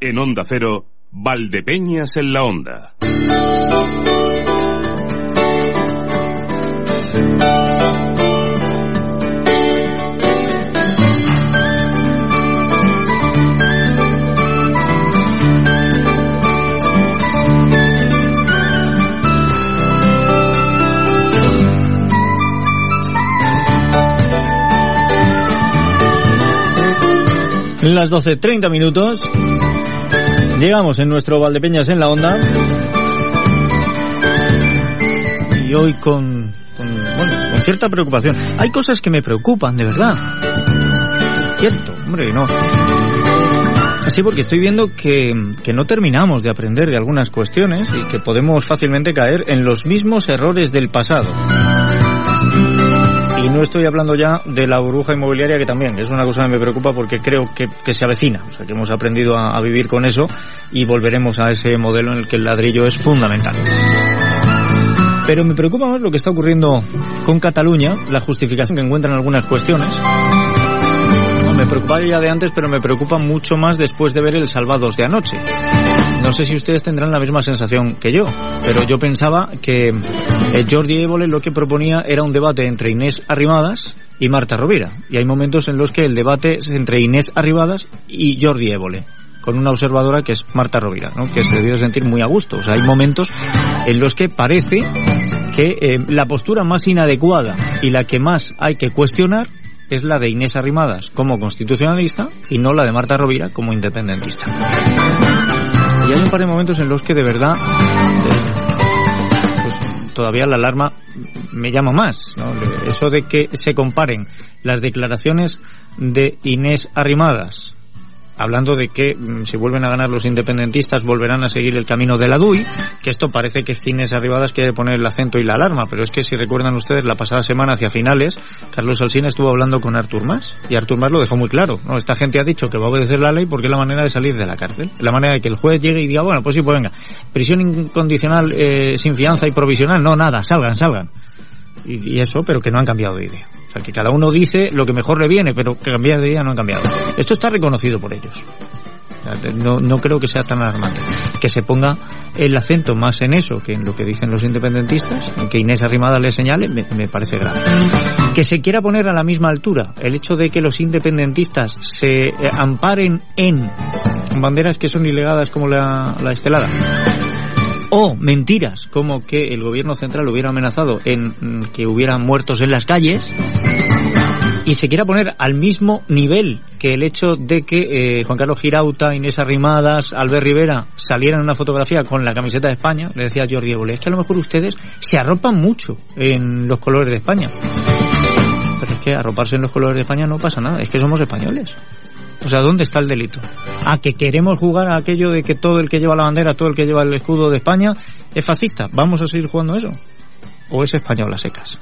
En Onda Cero, Valdepeñas en la Onda. Las 12.30 minutos. Llegamos en nuestro Valdepeñas en la onda. Y hoy con, cierta preocupación. Hay cosas que me preocupan, de verdad. Cierto, hombre, no. Así porque estoy viendo que, que no terminamos de aprender de algunas cuestiones y que podemos fácilmente caer en los mismos errores del pasado. Y no estoy hablando ya de la burbuja inmobiliaria, que también es una cosa que me preocupa porque creo que, que se avecina. O sea, que hemos aprendido a, a, vivir con eso y volveremos a ese modelo en el que el ladrillo es fundamental. Pero me preocupa más lo que está ocurriendo con Cataluña, la justificación que encuentran algunas cuestiones. Me preocupaba ya de antes, pero me preocupa mucho más después de ver el Salvados de anoche. No sé si ustedes tendrán la misma sensación que yo, pero yo pensaba que eh, Jordi Évole lo que proponía era un debate entre Inés Arrimadas y Marta Rovira. Y hay momentos en los que el debate es entre Inés Arrimadas y Jordi Évole con una observadora que es Marta Rovira, ¿no? que se debió sentir muy a gusto. O sea, hay momentos en los que parece que eh, la postura más inadecuada y la que más hay que cuestionar es la de Inés Arrimadas como constitucionalista y no la de Marta Rovira como independentista. Y hay un par de momentos en los que de verdad pues, todavía la alarma me llama más. ¿no? Eso de que se comparen las declaraciones de Inés Arrimadas hablando de que mmm, si vuelven a ganar los independentistas volverán a seguir el camino de la DUI, que esto parece que Inés Arribadas quiere poner el acento y la alarma, pero es que si recuerdan ustedes la pasada semana hacia finales, Carlos Alsina estuvo hablando con Artur Mas y Artur Mas lo dejó muy claro, ¿no? Esta gente ha dicho que va a obedecer la ley porque es la manera de salir de la cárcel, la manera de que el juez llegue y diga, bueno, pues sí, pues venga, prisión incondicional eh, sin fianza y provisional, no, nada, salgan, salgan. Y, eso, pero que no han cambiado de idea. O sea, que cada uno dice lo que mejor le viene, pero que cambiar de idea no han cambiado. Esto está reconocido por ellos. No, no creo que sea tan alarmante. Que se ponga el acento más en eso que en lo que dicen los independentistas, en que Inés Arrimada le señale, me, me parece grave. Que se quiera poner a la misma altura el hecho de que los independentistas se eh, amparen en banderas que son ilegadas como la, la estelada o mentiras como que el gobierno central hubiera amenazado en que hubiera muertos en las calles y se quiera poner al mismo nivel que el hecho de que eh, Juan Carlos Girauta, Inés Arrimadas, Albert Rivera salieran en una fotografía con la camiseta de España, le decía Jordi Évole, es que a lo mejor ustedes se arropan mucho en los colores de España. Pero es que arroparse en los colores de España no pasa nada, es que somos españoles. O sea, ¿dónde está el delito? A que queremos jugar a aquello de que todo el que lleva la bandera, todo el que lleva el escudo de España es fascista. ¿Vamos a seguir jugando eso? ¿O es español a secas?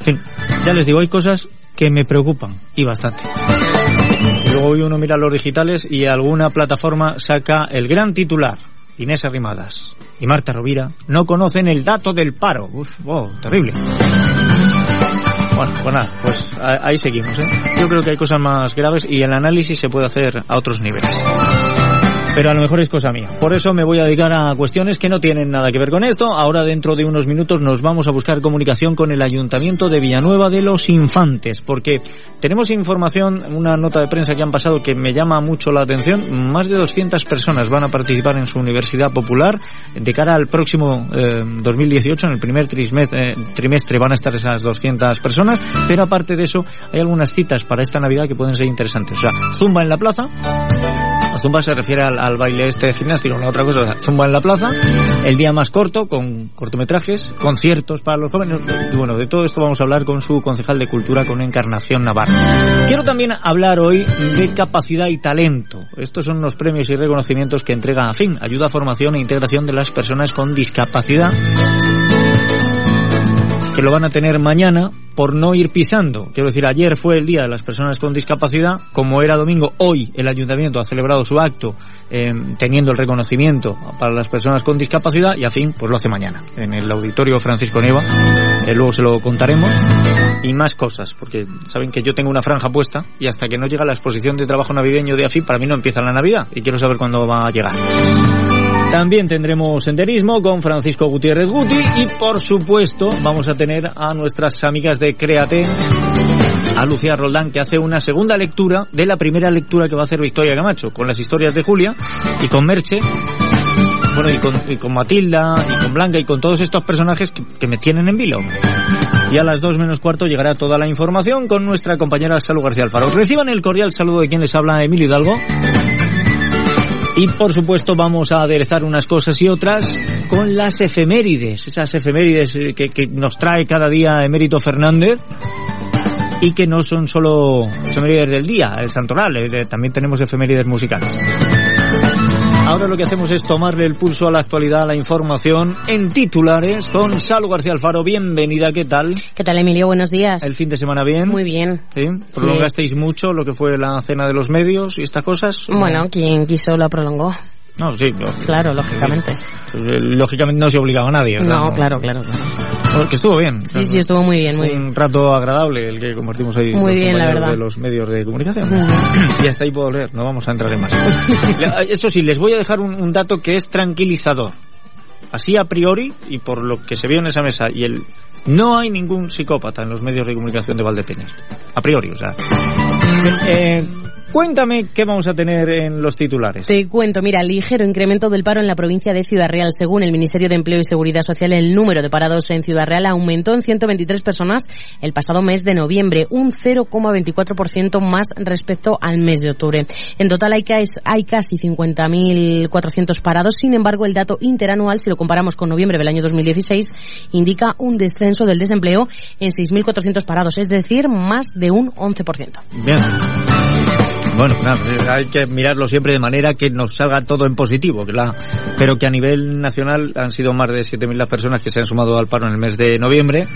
En fin, ya les digo, hay cosas que me preocupan y bastante. Luego hoy uno mira los digitales y alguna plataforma saca el gran titular. Inés Arrimadas y Marta Rovira no conocen el dato del paro. Uf, oh, terrible. Bueno, pues nada, pues ahí seguimos. ¿eh? Yo creo que hay cosas más graves y el análisis se puede hacer a otros niveles. Pero a lo mejor es cosa mía. Por eso me voy a dedicar a cuestiones que no tienen nada que ver con esto. Ahora dentro de unos minutos nos vamos a buscar comunicación con el Ayuntamiento de Villanueva de los Infantes. Porque tenemos información, una nota de prensa que han pasado que me llama mucho la atención. Más de 200 personas van a participar en su Universidad Popular. De cara al próximo eh, 2018, en el primer trimestre, eh, trimestre van a estar esas 200 personas. Pero aparte de eso, hay algunas citas para esta Navidad que pueden ser interesantes. O sea, Zumba en la plaza zumba se refiere al, baile este gimnástico, la otra cosa, zumba en la plaza, el día más corto, con cortometrajes, conciertos para los jóvenes. Bueno, de todo esto vamos a hablar con su concejal de cultura, con Encarnación Navarro. Quiero también hablar hoy de capacidad y talento. Estos son los premios y reconocimientos que entrega AFIN, Ayuda a Formación e Integración de las Personas con Discapacidad que lo van a tener mañana por no ir pisando. Quiero decir, ayer fue el Día de las Personas con Discapacidad, como era domingo, hoy el Ayuntamiento ha celebrado su acto eh, teniendo el reconocimiento para las personas con discapacidad y a fin, pues lo hace mañana, en el Auditorio Francisco Neva, eh, luego se lo contaremos, y más cosas, porque saben que yo tengo una franja puesta y hasta que no llega la exposición de trabajo navideño de AFIN, para mí no empieza la Navidad y quiero saber cuándo va a llegar. También tendremos senderismo con Francisco Gutiérrez Guti y por supuesto vamos a tener a nuestras amigas de Créate, a Lucía Roldán que hace una segunda lectura de la primera lectura que va a hacer Victoria Camacho con las historias de Julia y con Merche bueno, y con, Matilda, y con Blanca, y con todos estos personajes que, me tienen en vilo. Y a las dos menos cuarto llegará toda la información con nuestra compañera Salud García Alfaro. Reciban el cordial saludo de quien les habla, Emilio Hidalgo. Y por supuesto vamos a aderezar unas cosas y otras con las efemérides, esas efemérides eh, que, nos trae cada día Emérito Fernández y que no son solo efemérides del día, el santoral, eh, también tenemos efemérides musicales. Ahora lo que hacemos es tomarle el pulso a la actualidad, a la información en titulares con Salo García Alfaro. Bienvenida, ¿qué tal? ¿Qué tal, Emilio? Buenos días. ¿El fin de semana bien? Muy bien. ¿Sí? ¿Prolongasteis mucho lo que fue la cena de los medios y estas cosas? Bueno, quien quiso lo prolongó. No, sí. claro, lógicamente. Lógicamente no se obligaba a nadie. No, claro, claro, claro. Que estuvo bien. Sí, sí, estuvo muy bien, muy bien. Un rato agradable el que compartimos ahí. Muy bien, la verdad. De los medios de comunicación. y hasta ahí puedo leer, no vamos a entrar en más. Eso sí, les voy a dejar un, un dato que es tranquilizador. Así a priori, y por lo que se vio en esa mesa, y el no hay ningún psicópata en los medios de comunicación de Valdepeñas. A priori, o sea. Eh, Cuéntame qué vamos a tener en los titulares. Te cuento, mira, ligero incremento del paro en la provincia de Ciudad Real. Según el Ministerio de Empleo y Seguridad Social, el número de parados en Ciudad Real aumentó en 123 personas el pasado mes de noviembre, un 0,24% más respecto al mes de octubre. En total hay, hay casi 50.400 parados. Sin embargo, el dato interanual, si lo comparamos con noviembre del año 2016, indica un descenso del desempleo en 6.400 parados, es decir, más de un 11%. Bien. Bueno, hay que mirarlo siempre de manera que nos salga todo en positivo, la, pero que a nivel nacional han sido más de 7.000 las personas que se han sumado al paro en el mes de noviembre.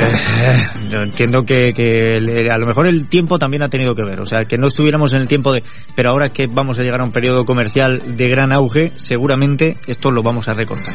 Eh, yo entiendo que, que, a lo mejor el tiempo también ha tenido que ver, o sea, que no estuviéramos en el tiempo de, pero ahora que vamos a llegar a un periodo comercial de gran auge, seguramente esto lo vamos a recortar.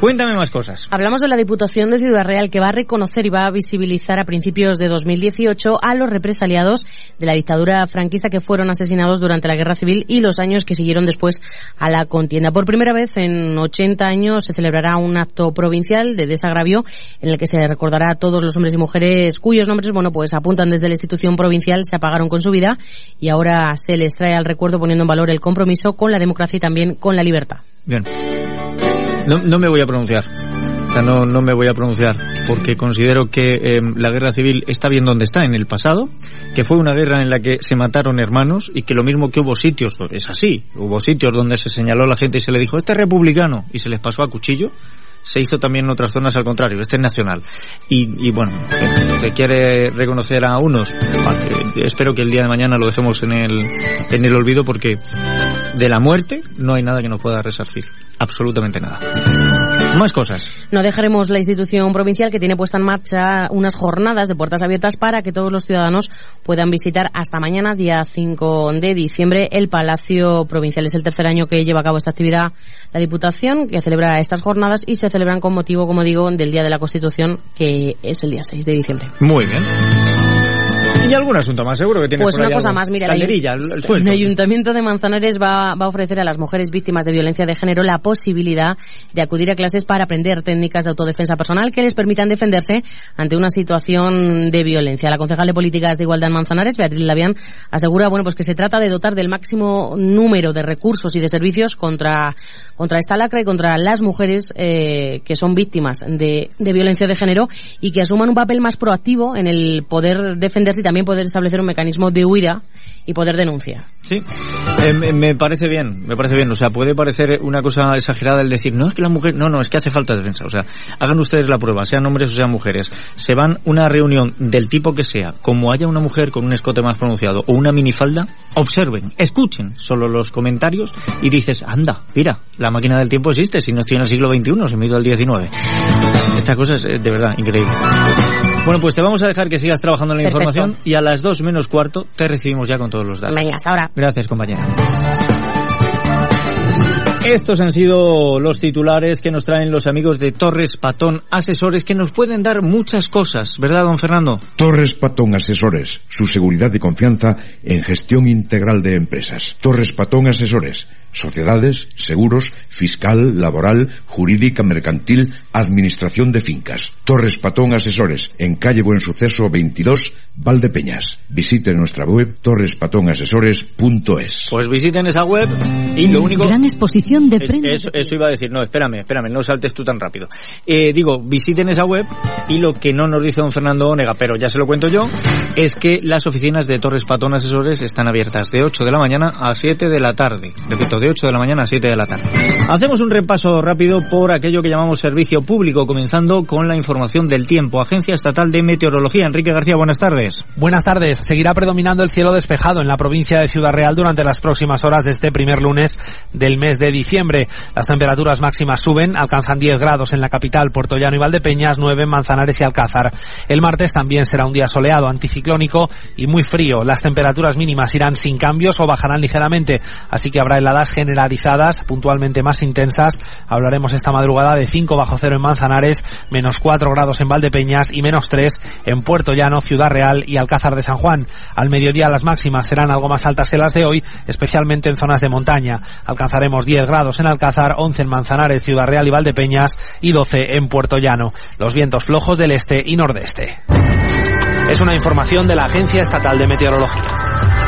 Cuéntame más cosas. Hablamos de la Diputación de Ciudad Real que va a reconocer y va a visibilizar a principios de 2018 a los represaliados de la dictadura franquista que fueron asesinados durante la Guerra Civil y los años que siguieron después a la contienda. Por primera vez en 80 años se celebrará un acto provincial de desagravio en el que se recordará a todos los hombres y mujeres cuyos nombres, bueno, pues apuntan desde la institución provincial, se apagaron con su vida y ahora se les trae al recuerdo poniendo en valor el compromiso con la democracia y también con la libertad. Bien. No, no me voy a pronunciar. O sea, no, no me voy a pronunciar porque considero que eh, la guerra civil está bien donde está en el pasado, que fue una guerra en la que se mataron hermanos y que lo mismo que hubo sitios, es así, hubo sitios donde se señaló a la gente y se le dijo, este es republicano y se les pasó a cuchillo, se hizo también en otras zonas al contrario, este es nacional. Y, y bueno, se quiere reconocer a unos, espero que el día de mañana lo dejemos en el, en el olvido porque de la muerte no hay nada que nos pueda resarcir, absolutamente nada. Más cosas. No dejaremos la institución provincial que tiene puesta en marcha unas jornadas de puertas abiertas para que todos los ciudadanos puedan visitar hasta mañana, día 5 de diciembre, el Palacio Provincial. Es el tercer año que lleva a cabo esta actividad la Diputación, que celebra estas jornadas y se celebran con motivo, como digo, del Día de la Constitución, que es el día 6 de diciembre. Muy bien. ¿Y algún asunto más seguro que tiene Pues una cosa más, mira, el, el, Ayuntamiento de Manzanares va, va, a ofrecer a las mujeres víctimas de violencia de género la posibilidad de acudir a clases para aprender técnicas de autodefensa personal que les permitan defenderse ante una situación de violencia. La concejal de Políticas de Igualdad en Manzanares, Beatriz Lavian, asegura bueno, pues que se trata de dotar del máximo número de recursos y de servicios contra, contra esta lacra y contra las mujeres eh, que son víctimas de, de violencia de género y que asuman un papel más proactivo en el poder defenderse y también también poder establecer un mecanismo de huida y poder denunciar. Sí, eh, me parece bien, me parece bien. O sea, puede parecer una cosa exagerada el decir, no es que la mujer, no, no, es que hace falta defensa. O sea, hagan ustedes la prueba, sean hombres o sean mujeres. Se van una reunión del tipo que sea, como haya una mujer con un escote más pronunciado o una minifalda, observen, escuchen solo los comentarios y dices, anda, mira, la máquina del tiempo existe, si no estoy en el siglo XXI, se me ha ido al XIX. Esta cosa es eh, de verdad increíble. Bueno, pues te vamos a dejar que sigas trabajando en la información y a las dos menos cuarto te recibimos ya con todos los datos. Venga, hasta ahora. Gracias, compañera. Estos han sido los titulares que nos traen los amigos de Torres Patón Asesores que nos pueden dar muchas cosas, ¿verdad, don Fernando? Torres Patón Asesores, su seguridad y confianza en gestión integral de empresas. Torres Patón Asesores, sociedades, seguros, fiscal, laboral, jurídica, mercantil, administración de fincas. Torres Patón Asesores, en calle Buen Suceso 22, Valdepeñas. Visite nuestra web torrespatonasesores.es. Pues visiten esa web y lo único... Gran exposición de. Eso, eso iba a decir, no, espérame, espérame, no saltes tú tan rápido. Eh, digo, visiten esa web y lo que no nos dice don Fernando Onega, pero ya se lo cuento yo, es que las oficinas de Torres Patón Asesores están abiertas de 8 de la mañana a 7 de la tarde. Repito, de 8 de la mañana a 7 de la tarde. Hacemos un repaso rápido por aquello que llamamos servicio público, comenzando con la información del tiempo. Agencia Estatal de Meteorología. Enrique García, buenas tardes. Buenas tardes. Seguirá predominando el cielo despejado en la provincia de Ciudad Real durante las próximas horas de este primer lunes del mes de diciembre. Las temperaturas máximas suben, alcanzan 10 grados en la capital, Puerto Llano y Valdepeñas, 9 en Manzanares y Alcázar. El martes también será un día soleado, anticiclónico y muy frío. Las temperaturas mínimas irán sin cambios o bajarán ligeramente, así que habrá heladas generalizadas, puntualmente más intensas. Hablaremos esta madrugada de 5 bajo cero en Manzanares, menos 4 grados en Valdepeñas y menos 3 en Puerto Llano, Ciudad Real y Alcázar de San Juan. Al mediodía las máximas serán algo más altas que las de hoy, especialmente en zonas de montaña. Alcanzaremos 10 grados en Alcázar, 11 en Manzanares, Ciudad Real y Valdepeñas y 12 en Puerto Llano. Los vientos flojos del este y nordeste. Es una información de la Agencia Estatal de Meteorología.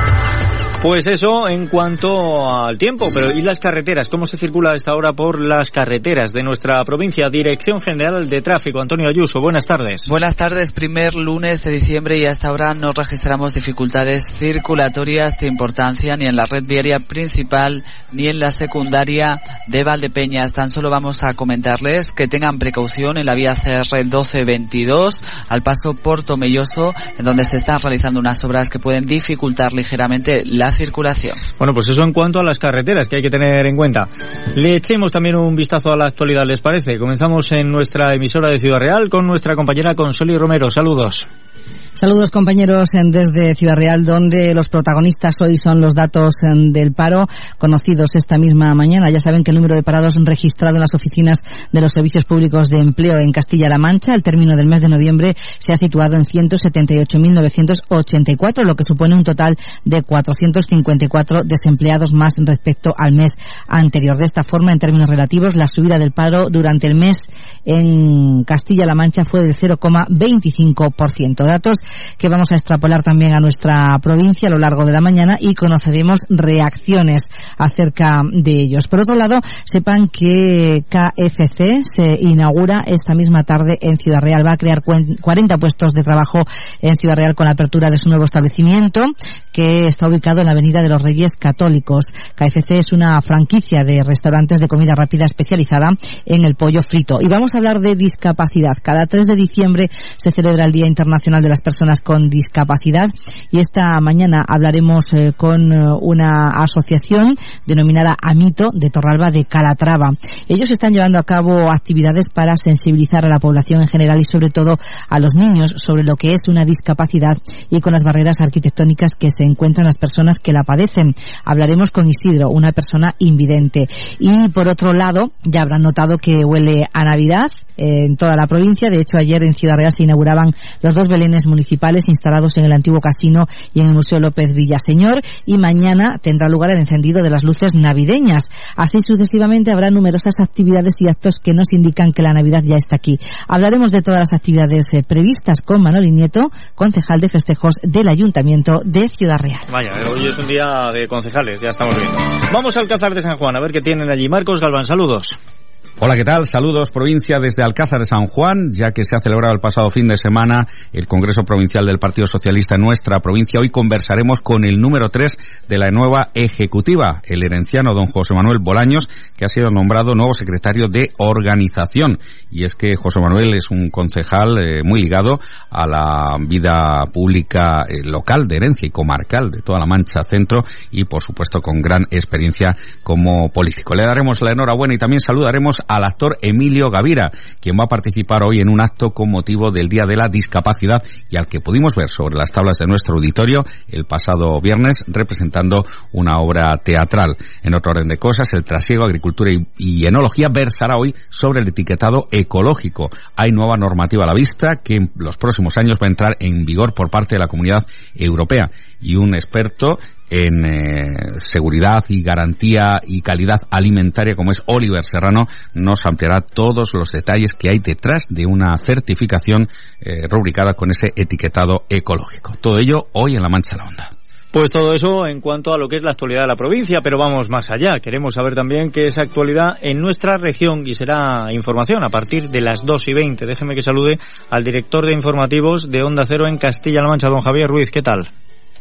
Pues eso en cuanto al tiempo, pero ¿y las carreteras? ¿Cómo se circula a esta hora por las carreteras de nuestra provincia? Dirección General de Tráfico, Antonio Ayuso, buenas tardes. Buenas tardes, primer lunes de diciembre y hasta ahora no registramos dificultades circulatorias de importancia ni en la red viaria principal ni en la secundaria de Valdepeñas. Tan solo vamos a comentarles que tengan precaución en la vía CR 1222 al paso por Tomelloso, en donde se están realizando unas obras que pueden dificultar ligeramente la circulación. Bueno, pues eso en cuanto a las carreteras que hay que tener en cuenta. Le echemos también un vistazo a la actualidad, ¿les parece? Comenzamos en nuestra emisora de Ciudad Real con nuestra compañera Consoli Romero. Saludos. Saludos compañeros desde Ciudad Real, donde los protagonistas hoy son los datos del paro conocidos esta misma mañana. Ya saben que el número de parados registrado en las oficinas de los servicios públicos de empleo en Castilla-La Mancha al término del mes de noviembre se ha situado en 178.984, lo que supone un total de 454 desempleados más respecto al mes anterior. De esta forma, en términos relativos, la subida del paro durante el mes en Castilla-La Mancha fue del 0,25%. Datos que vamos a extrapolar también a nuestra provincia a lo largo de la mañana y conoceremos reacciones acerca de ellos. Por otro lado, sepan que KFC se inaugura esta misma tarde en Ciudad Real. Va a crear cuen- 40 puestos de trabajo en Ciudad Real con la apertura de su nuevo establecimiento que está ubicado en la Avenida de los Reyes Católicos. KFC es una franquicia de restaurantes de comida rápida especializada en el pollo frito. Y vamos a hablar de discapacidad. Cada 3 de diciembre se celebra el Día Internacional de las Personas con Discapacidad y esta mañana hablaremos eh, con eh, una asociación denominada Amito de Torralba de Calatrava. Ellos están llevando a cabo actividades para sensibilizar a la población en general y sobre todo a los niños sobre lo que es una discapacidad y con las barreras arquitectónicas que se encuentran las personas que la padecen. Hablaremos con Isidro, una persona invidente. Y por otro lado, ya habrán notado que huele a Navidad en toda la provincia. De hecho, ayer en Ciudad Real se inauguraban los dos belenes municipales instalados en el antiguo casino y en el Museo López Villaseñor. Y mañana tendrá lugar el encendido de las luces navideñas. Así sucesivamente habrá numerosas actividades y actos que nos indican que la Navidad ya está aquí. Hablaremos de todas las actividades eh, previstas con Manoli Nieto, concejal de festejos del Ayuntamiento de Ciudad Real. Vaya, hoy es un día de concejales, ya estamos viendo. Vamos al Alcázar de San Juan, a ver qué tienen allí. Marcos Galván, saludos. Hola, ¿qué tal? Saludos, provincia desde Alcázar de San Juan, ya que se ha celebrado el pasado fin de semana el Congreso Provincial del Partido Socialista en nuestra provincia. Hoy conversaremos con el número 3 de la nueva ejecutiva, el herenciano don José Manuel Bolaños, que ha sido nombrado nuevo secretario de organización. Y es que José Manuel es un concejal eh, muy ligado a la vida pública eh, local de herencia y comarcal de toda la Mancha Centro y, por supuesto, con gran experiencia como político. Le daremos la enhorabuena y también saludaremos al actor Emilio Gavira, quien va a participar hoy en un acto con motivo del Día de la Discapacidad y al que pudimos ver sobre las tablas de nuestro auditorio el pasado viernes representando una obra teatral. En otro orden de cosas, el trasiego, agricultura y, enología versará hoy sobre el etiquetado ecológico. Hay nueva normativa a la vista que en los próximos años va a entrar en vigor por parte de la Comunidad Europea y un experto en eh, seguridad y garantía y calidad alimentaria como es Oliver Serrano nos ampliará todos los detalles que hay detrás de una certificación eh, rubricada con ese etiquetado ecológico. Todo ello hoy en La Mancha la Onda. Pues todo eso en cuanto a lo que es la actualidad de la provincia, pero vamos más allá. Queremos saber también qué es actualidad en nuestra región y será información a partir de las 2 y 20. Déjeme que salude al director de informativos de Onda Cero en Castilla-La Mancha, don Javier Ruiz. ¿Qué tal?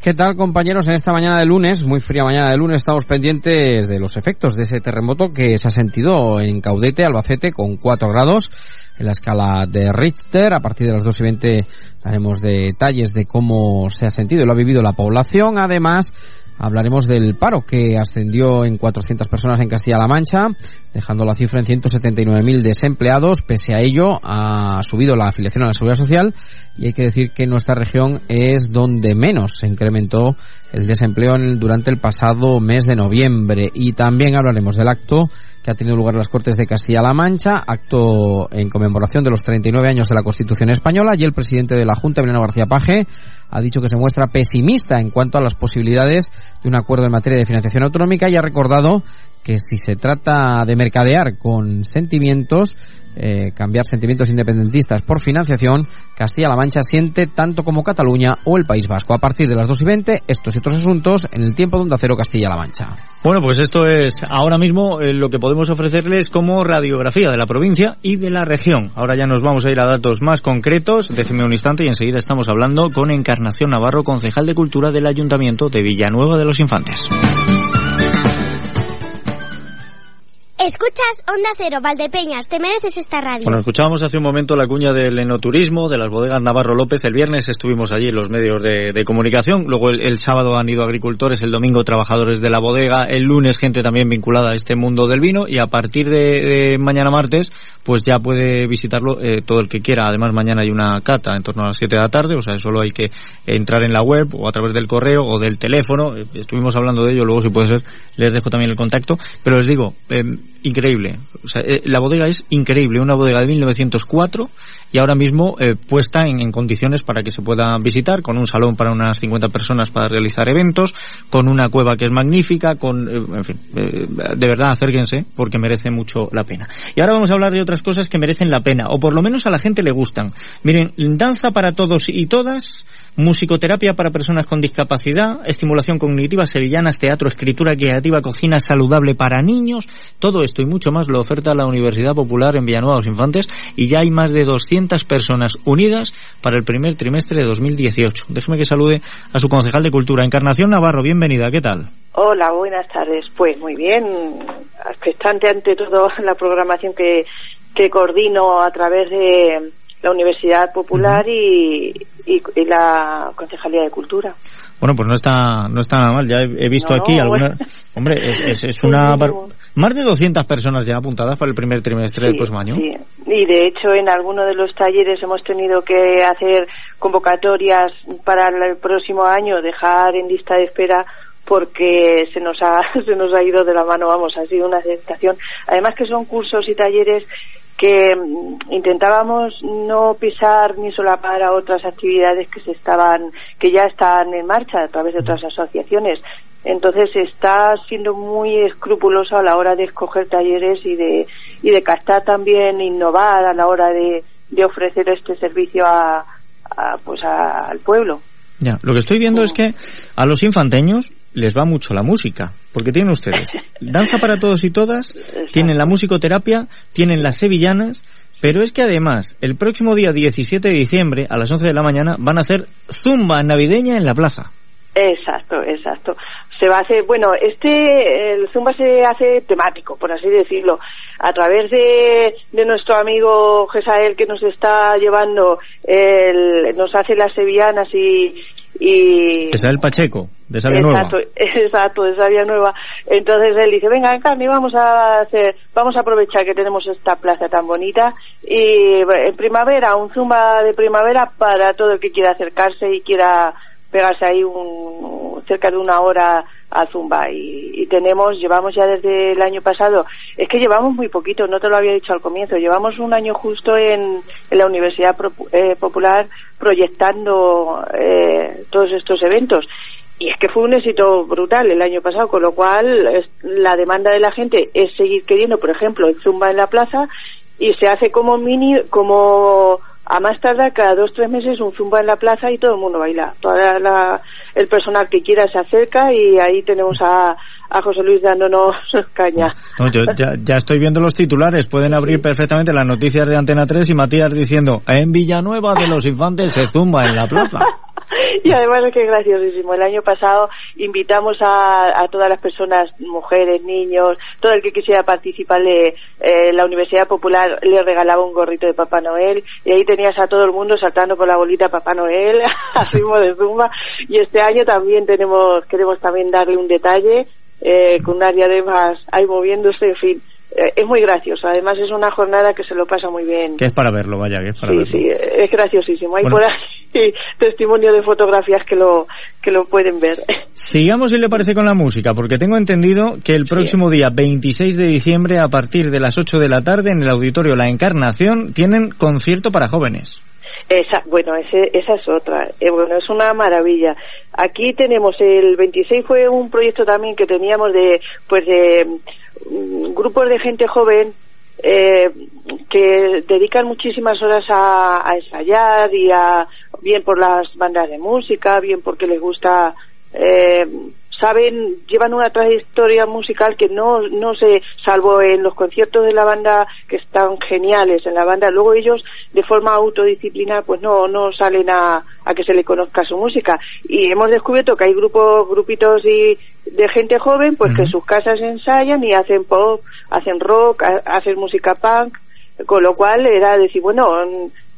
¿Qué tal compañeros? En esta mañana de lunes, muy fría mañana de lunes, estamos pendientes de los efectos de ese terremoto que se ha sentido en Caudete, Albacete, con 4 grados en la escala de Richter. A partir de las 2 y 20 daremos detalles de cómo se ha sentido y lo ha vivido la población. Además, Hablaremos del paro que ascendió en 400 personas en Castilla-La Mancha, dejando la cifra en 179.000 desempleados. Pese a ello, ha subido la afiliación a la seguridad social y hay que decir que nuestra región es donde menos se incrementó el desempleo durante el pasado mes de noviembre. Y también hablaremos del acto que ha tenido lugar en las Cortes de Castilla-La Mancha, acto en conmemoración de los 39 años de la Constitución española y el presidente de la Junta, Emiliano García Paje, ha dicho que se muestra pesimista en cuanto a las posibilidades de un acuerdo en materia de financiación autonómica y ha recordado que si se trata de mercadear con sentimientos, eh, cambiar sentimientos independentistas por financiación, Castilla-La Mancha siente tanto como Cataluña o el País Vasco. A partir de las 2 y 20, estos y otros asuntos en el tiempo de Onda Cero Castilla-La Mancha. Bueno, pues esto es ahora mismo eh, lo que podemos ofrecerles como radiografía de la provincia y de la región. Ahora ya nos vamos a ir a datos más concretos. Déjeme un instante y enseguida estamos hablando con Encarnación Navarro, concejal de Cultura del Ayuntamiento de Villanueva de los Infantes. Escuchas Onda Cero, Valdepeñas, te mereces esta radio. Bueno, escuchábamos hace un momento la cuña del enoturismo, de las bodegas Navarro López. El viernes estuvimos allí en los medios de, comunicación. Luego el, sábado han ido agricultores, el domingo trabajadores de la bodega, el lunes gente también vinculada a este mundo del vino y a partir de, mañana martes pues ya puede visitarlo eh, todo el que quiera. Además mañana hay una cata en torno a las 7 de la tarde, o sea, solo hay que entrar en la web o a través del correo o del teléfono. Eh, estuvimos hablando de ello, luego si puede ser les dejo también el contacto. Pero les digo, eh, increíble. O sea, eh, la bodega es increíble, una bodega de 1904 y ahora mismo eh, puesta en, condiciones para que se pueda visitar, con un salón para unas 50 personas para realizar eventos, con una cueva que es magnífica, con, eh, en fin, de verdad acérquense porque merece mucho la pena. Y ahora vamos a hablar de otras cosas que merecen la pena, o por lo menos a la gente le gustan. Miren, danza para todos y todas, musicoterapia para personas con discapacidad, estimulación cognitiva, sevillanas, teatro, escritura creativa, cocina saludable para niños, todo esto y mucho más lo oferta la Universidad Popular en Villanueva los Infantes y ya hay más de 200 personas unidas para el primer trimestre de 2018. Déjeme que salude a su concejal de Cultura, Encarnación Navarro, bienvenida, ¿qué tal? Hola, buenas tardes. Pues muy bien, expectante ante toda la programación que, que coordino a través de la Universidad Popular y, y, la Concejalía de Cultura. Bueno, pues no está, no está nada mal. Ya he, visto aquí algunas. Hombre, es, es, una. Más de 200 personas ya apuntadas para el primer trimestre del próximo año. Sí. Y de hecho, en alguno de los talleres hemos tenido que hacer convocatorias para el próximo año, dejar en lista de espera porque se nos ha se nos ha ido de la mano, vamos, ha sido una aceptación. Además que son cursos y talleres que mm, intentábamos no pisar ni solapar a otras actividades que se estaban que ya están en marcha a través de otras asociaciones. Entonces está siendo muy escrupuloso a la hora de escoger talleres y de y de captar también innovar a la hora de, de ofrecer este servicio a, pues al pueblo. Ya lo que estoy viendo es que a los infanteños les va mucho la música, porque tienen ustedes danza para todos y todas, tienen la musicoterapia, tienen las sevillanas, pero es que además, el próximo día 17 de diciembre, a las 11 de la mañana, van a hacer zumba navideña en la plaza. Exacto, exacto. Se va a hacer, bueno, este, el Zumba se hace temático, por así decirlo, a través de, de nuestro amigo Gesael que nos está llevando, el, nos hace las sevillanas y, y el Pacheco, de Sabia exacto, Nueva. Exacto, de Sabia Nueva. Entonces él dice, venga, Carmen, vamos a hacer, vamos a aprovechar que tenemos esta plaza tan bonita y en primavera, un zumba de primavera para todo el que quiera acercarse y quiera pegarse ahí un, cerca de una hora a Zumba y, tenemos, llevamos ya desde el año pasado, es que llevamos muy poquito, no te lo había dicho al comienzo, llevamos un año justo en, en la Universidad eh, Popular proyectando eh, todos estos eventos. Y es que fue un éxito brutal el año pasado, con lo cual la demanda de la gente es seguir queriendo, por ejemplo, el Zumba en la plaza y se hace como mini, como a más tardar cada dos tres meses un zumba en la plaza y todo el mundo baila. Toda la, el personal que quiera se acerca y ahí tenemos a, a José Luis dándonos caña. Yo ya, ya, estoy viendo los titulares. Pueden abrir perfectamente las noticias de Antena 3 y Matías diciendo en Villanueva de los Infantes se zumba en la plaza y además es que es graciosísimo. El año pasado invitamos a, a todas las personas, mujeres, niños, todo el que quisiera participar de eh, la Universidad Popular le regalaba un gorrito de Papá Noel. Y ahí tenías a todo el mundo saltando por la bolita Papá Noel, a ritmo de zumba. Y este año también tenemos, queremos también darle un detalle eh, con una diadema ahí moviéndose, en fin eh, es muy gracioso. Además es una jornada que se lo pasa muy bien. Que es para verlo, vaya, que es para sí, verlo. Sí, es graciosísimo. Hay por ahí testimonio de fotografías que lo que lo pueden ver. Sigamos si le parece con la música, porque tengo entendido que el próximo día 26 de diciembre a partir de las 8 de la tarde en el auditorio La Encarnación tienen concierto para jóvenes. Esa, bueno, ese, esa es otra. Eh, bueno, es una maravilla. Aquí tenemos el 26 fue un proyecto también que teníamos de, pues de mm, grupos de gente joven eh, que dedican muchísimas horas a, a, ensayar y a bien por las bandas de música, bien porque les gusta eh, saben, llevan una trayectoria musical que no, no se, salvo en los conciertos de la banda que están geniales en la banda, luego ellos de forma autodisciplina pues no, no salen a, a que se le conozca su música. Y hemos descubierto que hay grupos, grupitos y de gente joven pues que en sus casas ensayan y hacen pop, hacen rock, hacen música punk, con lo cual era decir, bueno,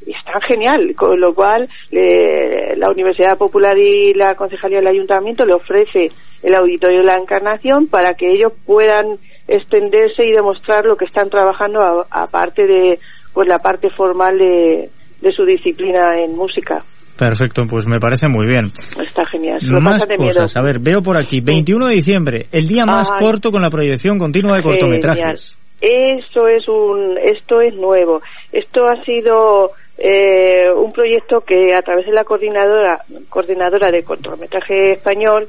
está genial, con lo cual la Universidad Popular y la Concejalía del Ayuntamiento le ofrece el Auditorio de la Encarnación para que ellos puedan extenderse y demostrar lo que están trabajando aparte de pues la parte formal de, de su disciplina en música. Perfecto, pues me parece muy bien. Está genial. Más cosas. A ver, veo por aquí. 21 de diciembre, el día más corto con la proyección continua de cortometrajes. Esto es un, esto es nuevo. Esto ha sido eh, un proyecto que a través de la coordinadora, coordinadora de cortometraje español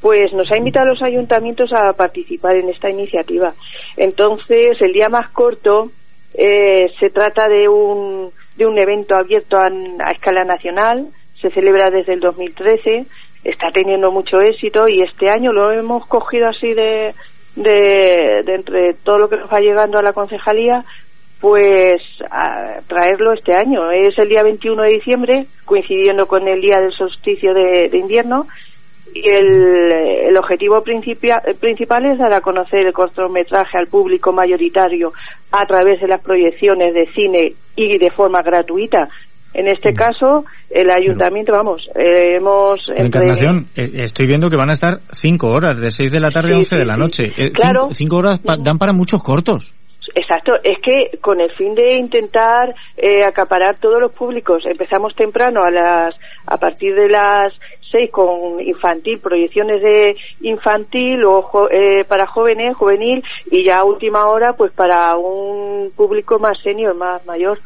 pues nos ha invitado a los ayuntamientos a participar en esta iniciativa. Entonces, el día más corto eh, se trata de un, de un evento abierto a, escala nacional, se celebra desde el 2013, está teniendo mucho éxito y este año lo hemos cogido así de, de, de entre todo lo que nos va llegando a la concejalía, pues a traerlo este año. Es el día 21 de diciembre, coincidiendo con el día del solsticio de, de invierno, y el, el objetivo principal es dar a conocer el cortometraje al público mayoritario a través de las proyecciones de cine y de forma gratuita. En este mm. caso, el ayuntamiento, vamos, eh, hemos... En Encarnación, eh, estoy viendo que van a estar cinco horas, de seis de la tarde a once de la noche. Eh, claro. Cinco, horas dan para muchos cortos. Exacto, es que con el fin de intentar eh, acaparar todos los públicos, empezamos temprano a las a partir de las seis con infantil, proyecciones de infantil o eh, para jóvenes, juvenil y ya a última hora pues para un público más senior, más mayor.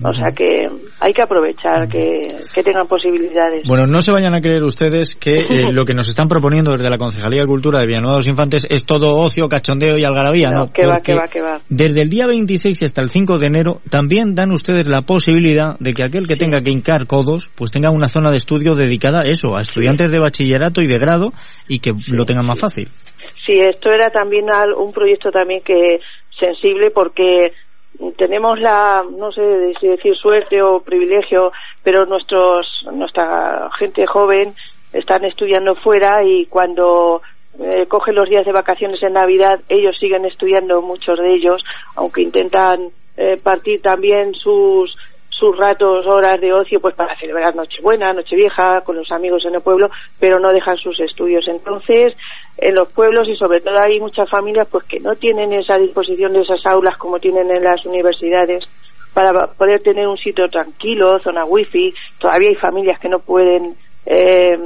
O sea que hay que aprovechar que, que tengan posibilidades. Bueno, no se vayan a creer ustedes que eh, lo que nos están proponiendo desde la Concejalía de Cultura de Villanueva de los Infantes es todo ocio, cachondeo y algarabía, ¿no? que va, que va, que va. Desde el día 26 hasta el 5 de enero también dan ustedes la posibilidad de que aquel que tenga que hincar codos, pues tenga una zona de estudio dedicada a eso, a estudiantes de bachillerato y de grado y que lo tengan más fácil. Sí, esto era también un proyecto también que sensible porque tenemos la, no sé si decir suerte o privilegio, pero nuestros, nuestra gente joven están estudiando fuera y cuando eh, cogen los días de vacaciones en Navidad, ellos siguen estudiando, muchos de ellos, aunque intentan eh, partir también sus sus ratos, horas de ocio, pues para celebrar Nochebuena, Nochevieja, con los amigos en el pueblo, pero no dejan sus estudios. Entonces, en los pueblos y sobre todo hay muchas familias pues que no tienen esa disposición de esas aulas como tienen en las universidades para poder tener un sitio tranquilo, zona wifi. Todavía hay familias que no pueden eh,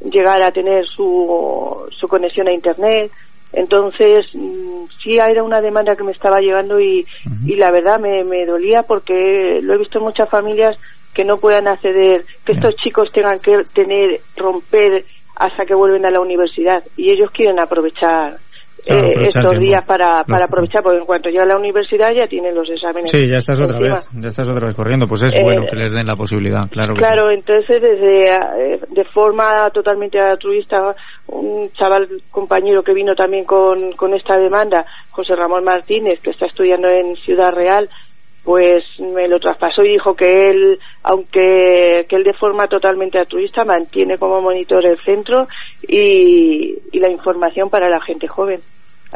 llegar a tener su, su conexión a internet. Entonces, mm, sí era una demanda que me estaba llegando y, y la verdad me, me dolía porque lo he visto en muchas familias que no puedan acceder, que estos chicos tengan que tener, romper hasta que vuelven a la universidad. Y ellos quieren aprovechar eh, estos días para, para aprovechar, porque en cuanto llega a la universidad ya tienen los exámenes. Sí, ya estás otra vez, ya estás otra vez corriendo, pues es bueno eh, que les den la posibilidad, claro. claro, entonces desde eh, de forma totalmente altruista, un chaval compañero que vino también con, con esta demanda, José Ramón Martínez, que está estudiando en Ciudad Real, pues me lo traspasó y dijo que él, aunque que él de forma totalmente altruista mantiene como monitor el centro y, y la información para la gente joven.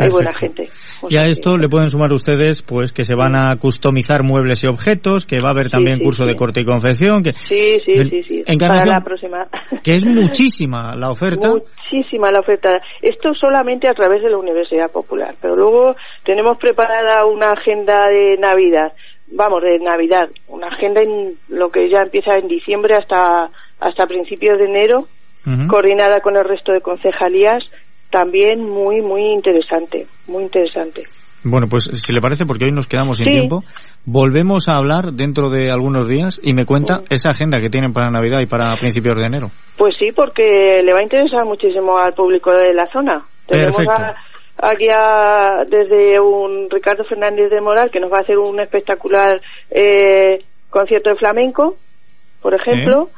Hay buena gente. Y a esto le pueden sumar ustedes pues que se van a customizar muebles y objetos, que va a haber también curso de corte y confección, que Sí, sí, sí, sí. para la próxima. Que es muchísima la oferta. Muchísima la oferta. Esto solamente a través de la Universidad Popular, pero luego tenemos preparada una agenda de Navidad vamos, de Navidad, una agenda en lo que ya empieza en diciembre hasta, hasta principios de enero, coordinada con el resto de concejalías, también muy, muy interesante, muy interesante. Bueno, pues si le parece, porque hoy nos quedamos sin tiempo, volvemos a hablar dentro de algunos días y me cuenta esa agenda que tienen para Navidad y para principios de enero. Pues sí, porque le va a interesar muchísimo al público de la zona. Tenemos aquí desde un Ricardo Fernández de Moral que nos va a hacer un espectacular eh, concierto de flamenco, por ejemplo.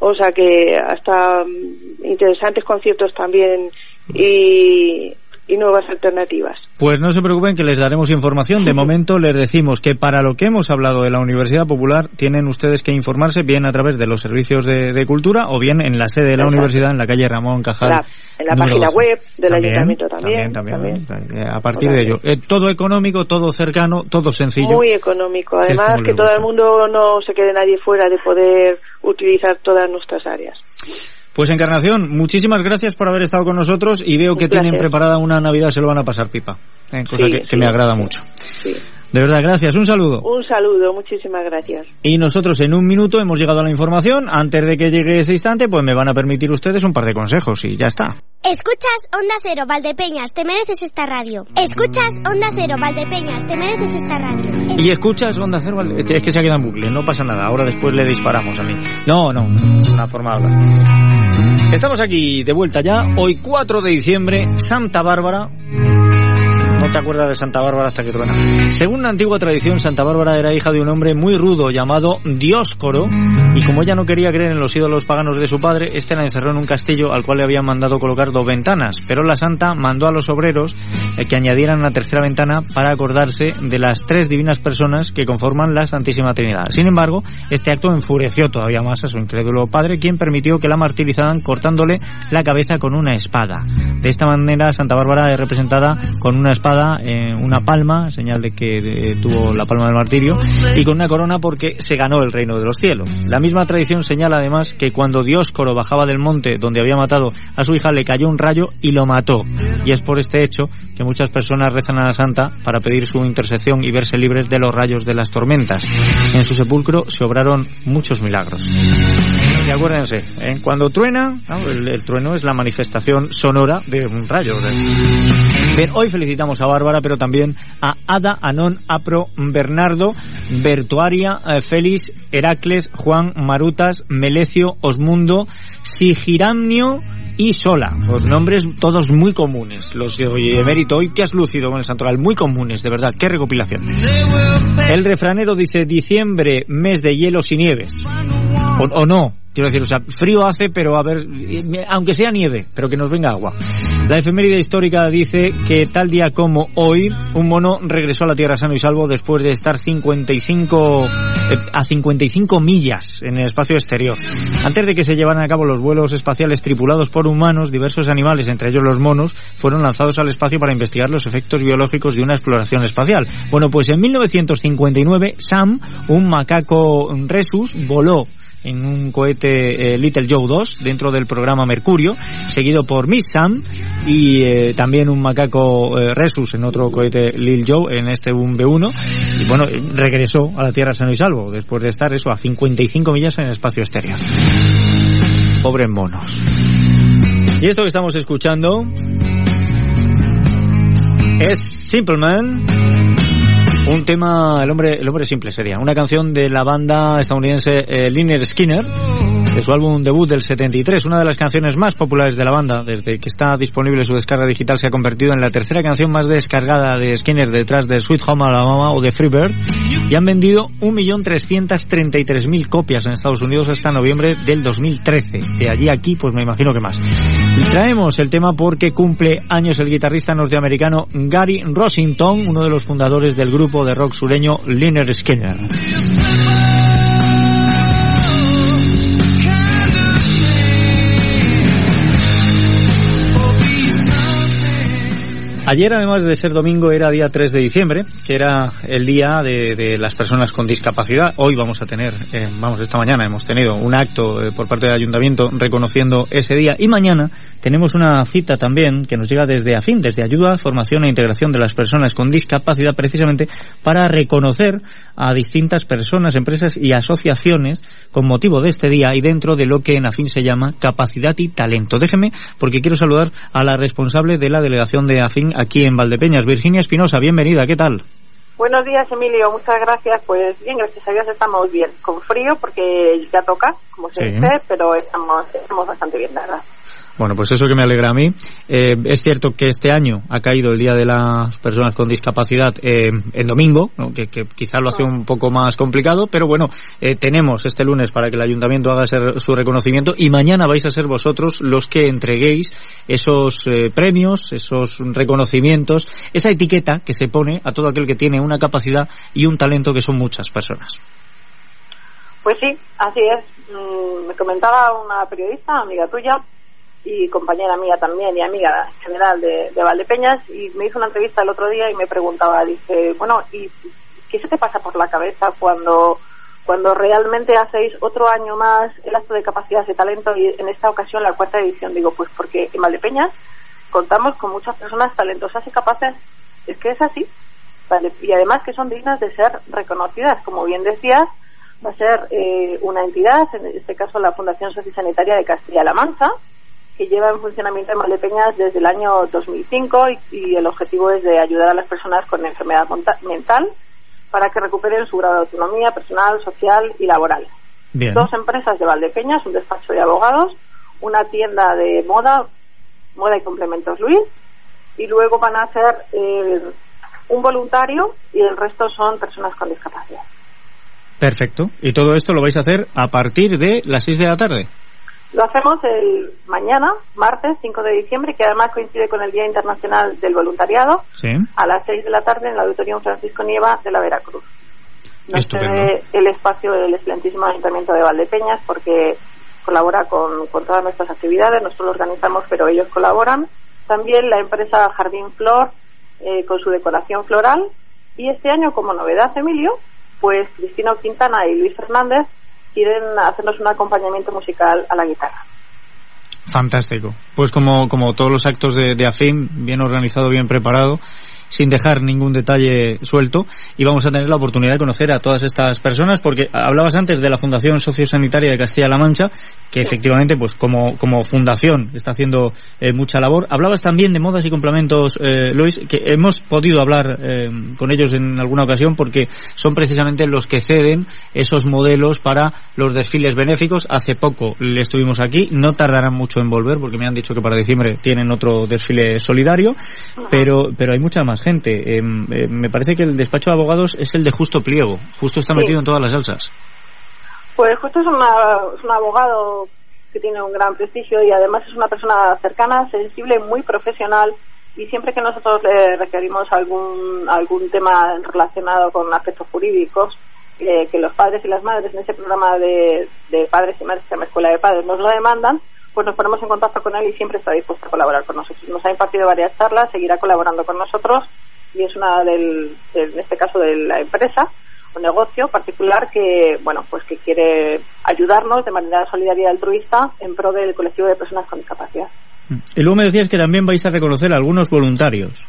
O sea que hasta mm, interesantes conciertos también. Y, y nuevas alternativas. Pues no se preocupen que les daremos información. De momento les decimos que para lo que hemos hablado de la Universidad Popular tienen ustedes que informarse bien a través de los servicios de, cultura o bien en la sede de la universidad en la calle Ramón Cajal. en la página web del ayuntamiento también. También, eh, A partir de ello. Eh, todo económico, todo cercano, todo sencillo. Muy económico. Además que todo el mundo no se quede nadie fuera de poder utilizar todas nuestras áreas. Pues Encarnación, muchísimas gracias por haber estado con nosotros y veo que tienen preparada una Navidad, se lo van a pasar pipa, ¿eh? cosa que, me agrada mucho. De verdad, gracias. Un saludo. Un saludo, muchísimas gracias. Y nosotros en un minuto hemos llegado a la información. Antes de que llegue ese instante, pues me van a permitir ustedes un par de consejos y ya está. Escuchas Onda Cero, Valdepeñas, te mereces esta radio. Escuchas Onda Cero, Valdepeñas, te mereces esta radio. Y escuchas Onda Cero, Valdepeñas. Es que se ha quedado en bucle, no pasa nada. Ahora después le disparamos a mí. No, no, una forma de hablar. Estamos aquí de vuelta ya. Hoy 4 de diciembre, Santa Bárbara te acuerdas de Santa Bárbara hasta que truena. Según una antigua tradición, Santa Bárbara era hija de un hombre muy rudo llamado Dioscoro, y como ella no quería creer en los ídolos paganos de su padre, este la encerró en un castillo al cual le habían mandado colocar dos ventanas, pero la santa mandó a los obreros eh, que añadieran una tercera ventana para acordarse de las tres divinas personas que conforman la Santísima Trinidad. Sin embargo, este acto enfureció todavía más a su incrédulo padre, quien permitió que la martirizaran cortándole la cabeza con una espada. De esta manera, Santa Bárbara es representada con una espada en una palma, señal de que eh, tuvo la palma del martirio, y con una corona porque se ganó el reino de los cielos. Misma tradición señala además que cuando Dioscoro bajaba del monte donde había matado a su hija le cayó un rayo y lo mató. Y es por este hecho que muchas personas rezan a la santa para pedir su intercesión y verse libres de los rayos de las tormentas. En su sepulcro se obraron muchos milagros. Y acuérdense, cuando truena, el, trueno es la manifestación sonora de un rayo. Hoy felicitamos a Bárbara, pero también a Ada, Anón, Apro, Bernardo, Bertuaria, eh, Félix, Heracles, Juan, Marutas, Melecio, Osmundo, Sigiramnio, y Sola. Los nombres todos muy comunes. Los de hoy, emérito, hoy te has lucido con el santoral. Muy comunes, de verdad. Qué recopilación. El refranero dice diciembre, mes de hielos y nieves. O, o no, Quiero decir, o sea, frío hace, pero a ver, aunque sea nieve, pero que nos venga agua. La efeméride histórica dice que tal día como hoy, un mono regresó a la Tierra sano y salvo después de estar 55, eh, a 55 millas en el espacio exterior. Antes de que se llevaran a cabo los vuelos espaciales tripulados por humanos, diversos animales, entre ellos los monos, fueron lanzados al espacio para investigar los efectos biológicos de una exploración espacial. Bueno, pues en 1959, Sam, un macaco resus, voló en un cohete eh, Little Joe 2 dentro del programa Mercurio, seguido por Miss Sam y eh, también un macaco eh, Resus en otro cohete Lil Joe en este un B1 y bueno, regresó a la Tierra sano y salvo después de estar eso a 55 millas en el espacio exterior. Pobres monos. Y esto que estamos escuchando es Simple Man un tema, el hombre, el hombre simple sería, una canción de la banda estadounidense eh, Liner Skinner, de su álbum debut del 73, una de las canciones más populares de la banda, desde que está disponible su descarga digital se ha convertido en la tercera canción más descargada de Skinner detrás de Sweet Home Alabama o de Freebird, y han vendido 1.333.000 copias en Estados Unidos hasta noviembre del 2013, de allí a aquí pues me imagino que más. Y traemos el tema porque cumple años el guitarrista norteamericano Gary Rossington, uno de los fundadores del grupo de rock sureño Liner Skinner. Ayer, además de ser domingo, era día 3 de diciembre, que era el día de, las personas con discapacidad. Hoy vamos a tener, eh, vamos, esta mañana hemos tenido un acto eh, por parte del ayuntamiento reconociendo ese día. Y mañana tenemos una cita también que nos llega desde AFIN, desde Ayuda, Formación e Integración de las Personas con Discapacidad, precisamente para reconocer a distintas personas, empresas y asociaciones con motivo de este día y dentro de lo que en AFIN se llama capacidad y talento. Déjeme, porque quiero saludar a la responsable de la delegación de AFIN aquí en Valdepeñas, Virginia Espinosa. Bienvenida, ¿qué tal? Buenos días, Emilio. Muchas gracias. Pues bien, gracias a Dios estamos bien. Con frío porque ya toca, como se Sí. dice, pero estamos, estamos bastante bien, la verdad. Bueno, pues eso que me alegra a mí. Eh, es cierto que este año ha caído el Día de las Personas con Discapacidad eh, en domingo, que, quizás lo hace un poco más complicado, pero bueno, eh, tenemos este lunes para que el ayuntamiento haga su reconocimiento y mañana vais a ser vosotros los que entreguéis esos eh, premios, esos reconocimientos, esa etiqueta que se pone a todo aquel que tiene una capacidad y un talento que son muchas personas. Pues sí, así es. Mm, me comentaba una periodista, amiga tuya, y compañera mía también, y amiga en general de, de Valdepeñas, y me hizo una entrevista el otro día y me preguntaba, dice, bueno, ¿y qué se te pasa por la cabeza cuando cuando realmente hacéis otro año más el acto de capacidad y talento y en esta ocasión la cuarta edición? Digo, pues porque en Valdepeñas contamos con muchas personas talentosas y capaces. Es que es así. Vale, y además que son dignas de ser reconocidas. Como bien decías, va a ser eh, una entidad, en este caso la Fundación Sociosanitaria de Castilla-La Mancha, que lleva en funcionamiento en Valdepeñas desde el año 2005 y, y el objetivo es de ayudar a las personas con enfermedad mental para que recuperen su grado de autonomía personal, social y laboral. Bien. Dos empresas de Valdepeñas, un despacho de abogados, una tienda de moda, moda y complementos Luis, y luego van a hacer eh, un voluntario y el resto son personas con discapacidad. Perfecto. Y todo esto lo vais a hacer a partir de las 6 de la tarde. Lo hacemos el mañana, martes 5 de diciembre, que además coincide con el Día Internacional del Voluntariado, Sí. a las 6 de la tarde en el Auditorium Francisco Nieva de la Veracruz. Nos cede el espacio del excelentísimo Ayuntamiento de Valdepeñas porque colabora con, con todas nuestras actividades, nosotros lo organizamos, pero ellos colaboran. También la empresa Jardín Flor eh, con su decoración floral. Y este año, como novedad, Emilio, pues Cristina Quintana y Luis Fernández quieren hacernos un acompañamiento musical a la guitarra. Fantástico. Pues como, como todos los actos de, de AFIM, bien organizado, bien preparado. Sin dejar ningún detalle suelto y vamos a tener la oportunidad de conocer a todas estas personas porque hablabas antes de la Fundación Sociosanitaria de Castilla-La Mancha que efectivamente pues como, como fundación está haciendo eh, mucha labor. Hablabas también de modas y complementos, eh, Luis, que hemos podido hablar eh, con ellos en alguna ocasión porque son precisamente los que ceden esos modelos para los desfiles benéficos. Hace poco le estuvimos aquí, no tardarán mucho en volver porque me han dicho que para diciembre tienen otro desfile solidario, pero, pero hay mucha más gente. Em, eh, me parece que el despacho de abogados es el de Justo Pliego. Justo está metido en todas las salsas. Pues justo es, una, es un abogado que tiene un gran prestigio y además es una persona cercana, sensible, muy profesional y siempre que nosotros le requerimos algún algún tema relacionado con aspectos jurídicos eh, que los padres y las madres en ese programa de, de padres y madres que la Escuela de Padres nos lo demandan, pues nos ponemos en contacto con él y siempre está dispuesto a colaborar con nosotros. Nos ha impartido varias charlas, seguirá colaborando con nosotros y es una del, del en este caso de la empresa un negocio particular que bueno pues que quiere ayudarnos de manera solidaria y altruista en pro del colectivo de personas con discapacidad. Y luego me decías que también vais a reconocer a algunos voluntarios.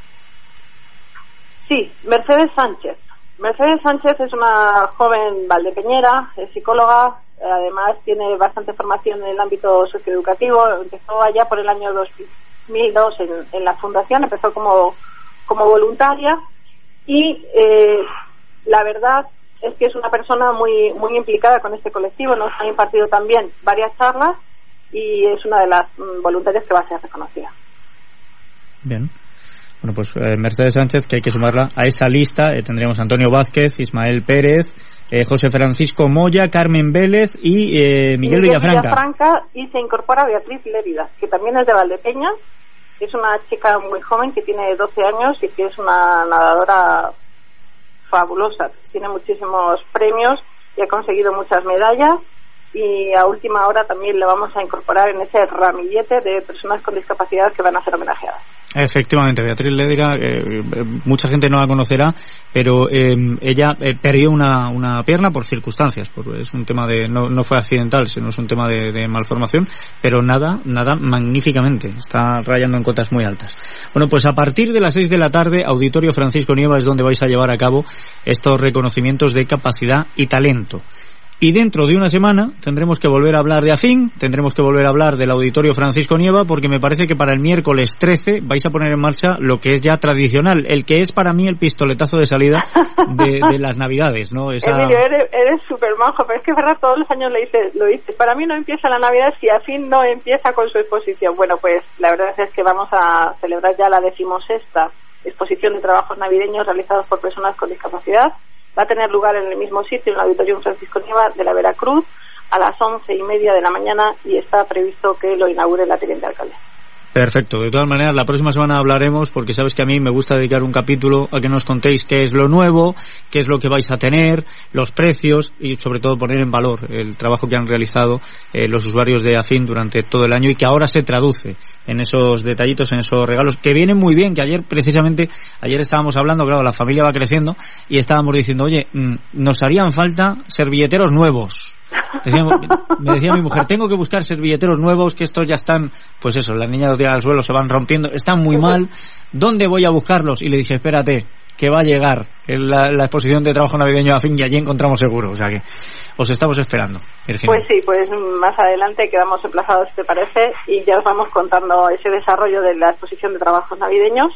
Sí, Mercedes Sánchez. Mercedes Sánchez es una joven valdepeñera, es psicóloga, además tiene bastante formación en el ámbito socioeducativo, empezó allá por el año 2002 en, en la fundación, empezó como, como voluntaria y eh, la verdad es que es una persona muy, muy implicada con este colectivo, nos ha impartido también varias charlas y es una de las mm, voluntarias que va a ser reconocida. Bien. Bueno, pues eh, Mercedes Sánchez, que hay que sumarla a esa lista. Eh, tendríamos Antonio Vázquez, Ismael Pérez, eh, José Francisco Moya, Carmen Vélez y eh, Miguel Villafranca. Villafranca. Y se incorpora Beatriz Lérida, que también es de Valdepeña. Es una chica muy joven que tiene 12 años y que es una nadadora fabulosa. Tiene muchísimos premios y ha conseguido muchas medallas y a última hora también le vamos a incorporar en ese ramillete de personas con discapacidad que van a ser homenajeadas. Efectivamente, Beatriz Ledira, eh, mucha gente no la conocerá, pero eh, ella eh, perdió una, una pierna por circunstancias, porque es un tema de, no, no fue accidental, sino es un tema de, de, malformación, pero nada, nada magníficamente, está rayando en cotas muy altas. Bueno, pues a partir de las seis de la tarde, Auditorio Francisco Nieva es donde vais a llevar a cabo estos reconocimientos de capacidad y talento. Y dentro de una semana tendremos que volver a hablar de AFIN, tendremos que volver a hablar del Auditorio Francisco Nieva, porque me parece que para el miércoles 13 vais a poner en marcha lo que es ya tradicional, el que es para mí el pistoletazo de salida de, las Navidades, ¿no? Emilio, eres súper majo, pero es que verdad todos los años le dices, lo. Para mí no empieza la Navidad si AFIN no empieza con su exposición. Bueno, pues la verdad es que vamos a celebrar ya la decimosexta exposición de trabajos navideños realizados por personas con discapacidad va a tener lugar en el mismo sitio, en el Auditorio Francisco Nieva de la Veracruz, a las once y media de la mañana y está previsto que lo inaugure la teniente alcalde. Perfecto. De todas maneras, la próxima semana hablaremos porque sabes que a mí me gusta dedicar un capítulo a que nos contéis qué es lo nuevo, qué es lo que vais a tener, los precios y sobre todo poner en valor el trabajo que han realizado eh, los usuarios de AFIN durante todo el año y que ahora se traduce en esos detallitos, en esos regalos que vienen muy bien, que ayer precisamente, ayer estábamos hablando, claro, la familia va creciendo y estábamos diciendo, oye, mm, nos harían falta servilleteros nuevos. Decía, me decía mi mujer, tengo que buscar servilleteros nuevos, que estos ya están, pues eso, las niñas los tiran al suelo, se van rompiendo, están muy mal. ¿Dónde voy a buscarlos? Y le dije, espérate, que va a llegar la, la, exposición de trabajo navideño a fin y allí encontramos seguro. O sea que os estamos esperando. Virginia. Pues sí, pues más adelante quedamos emplazados, te parece, y ya os vamos contando ese desarrollo de la exposición de trabajos navideños.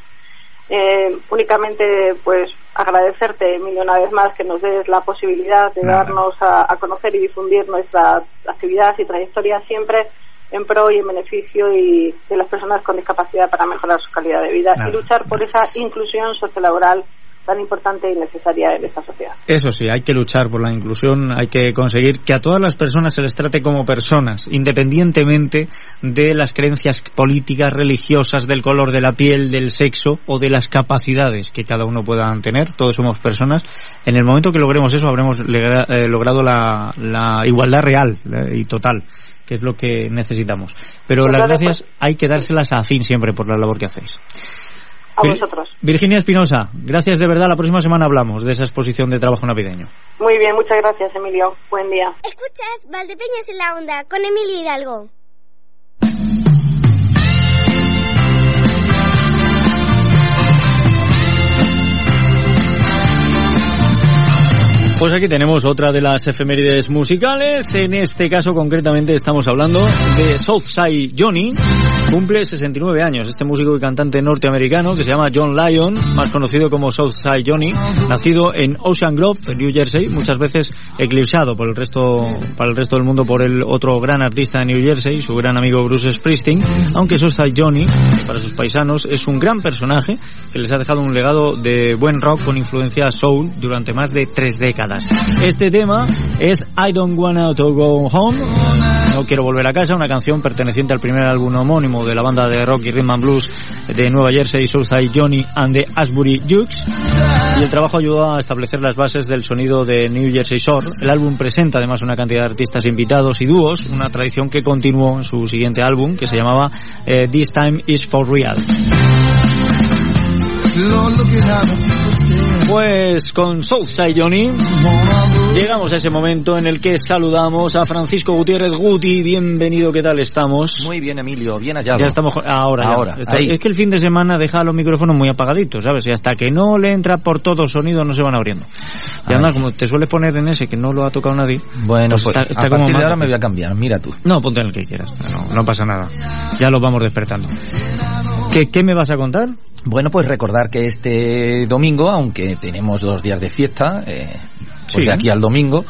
Eh, únicamente pues agradecerte Emilio una vez más que nos des la posibilidad de Nada. darnos a, a, conocer y difundir nuestra actividad y trayectoria siempre en pro y en beneficio y de las personas con discapacidad para mejorar su calidad de vida Nada. y luchar por esa inclusión sociolaboral tan importante y necesaria en esta sociedad. Eso sí, hay que luchar por la inclusión, hay que conseguir que a todas las personas se les trate como personas, independientemente de las creencias políticas, religiosas, del color de la piel, del sexo o de las capacidades que cada uno pueda tener. Todos somos personas. En el momento que logremos eso, habremos eh, logrado la, la igualdad real eh, y total que es lo que necesitamos. Pero pues las gracias hay que dárselas a fin siempre por la labor que hacéis a vosotros. Virginia Espinosa, gracias de verdad. La próxima semana hablamos de esa exposición de trabajo navideño. Muy bien, muchas gracias, Emilio. Buen día. Escuchas Valdepeñas en la Onda con Emilio Hidalgo. Pues aquí tenemos otra de las efemérides musicales. En este caso, concretamente, estamos hablando de Southside Johnny Cumple 69 años. Este músico y cantante norteamericano que se llama John Lyon, más conocido como Southside Johnny, nacido en Ocean Grove, New Jersey, muchas veces eclipsado por el resto, para el resto del mundo por el otro gran artista de New Jersey, su gran amigo Bruce Springsteen. Aunque Southside Johnny, para sus paisanos, es un gran personaje que les ha dejado un legado de buen rock con influencia soul durante más de tres décadas. Este tema es I Don't Wanna to Go Home. No quiero volver a casa, una canción perteneciente al primer álbum homónimo de la banda de rock y rhythm and blues de Nueva Jersey, Southside Johnny and the Asbury Jukes. Y el trabajo ayudó a establecer las bases del sonido de New Jersey Shore. El álbum presenta además una cantidad de artistas invitados y dúos, una tradición que continuó en su siguiente álbum que se llamaba eh, This Time Is For Real. Pues con Southside Johnny llegamos a ese momento en el que saludamos a Francisco Gutiérrez Guti. Bienvenido, ¿qué tal estamos? Muy bien, Emilio, bien hallado. Ya estamos ahora. ya. Ahora, Está- es que el fin de semana deja los micrófonos muy apagaditos, ¿sabes? Y hasta que no le entra por todo sonido no se van abriendo. Y además, como te sueles poner en ese que no lo ha tocado nadie. Bueno, pues, está, está a como partir de ahora me voy a cambiar, mira tú. No, ponte en el que quieras. No, no pasa nada. Ya lo vamos despertando. ¿Qué, qué me vas a contar? Bueno, pues recordar que este domingo, aunque tenemos dos días de fiesta, eh, pues Sí. de aquí al domingo,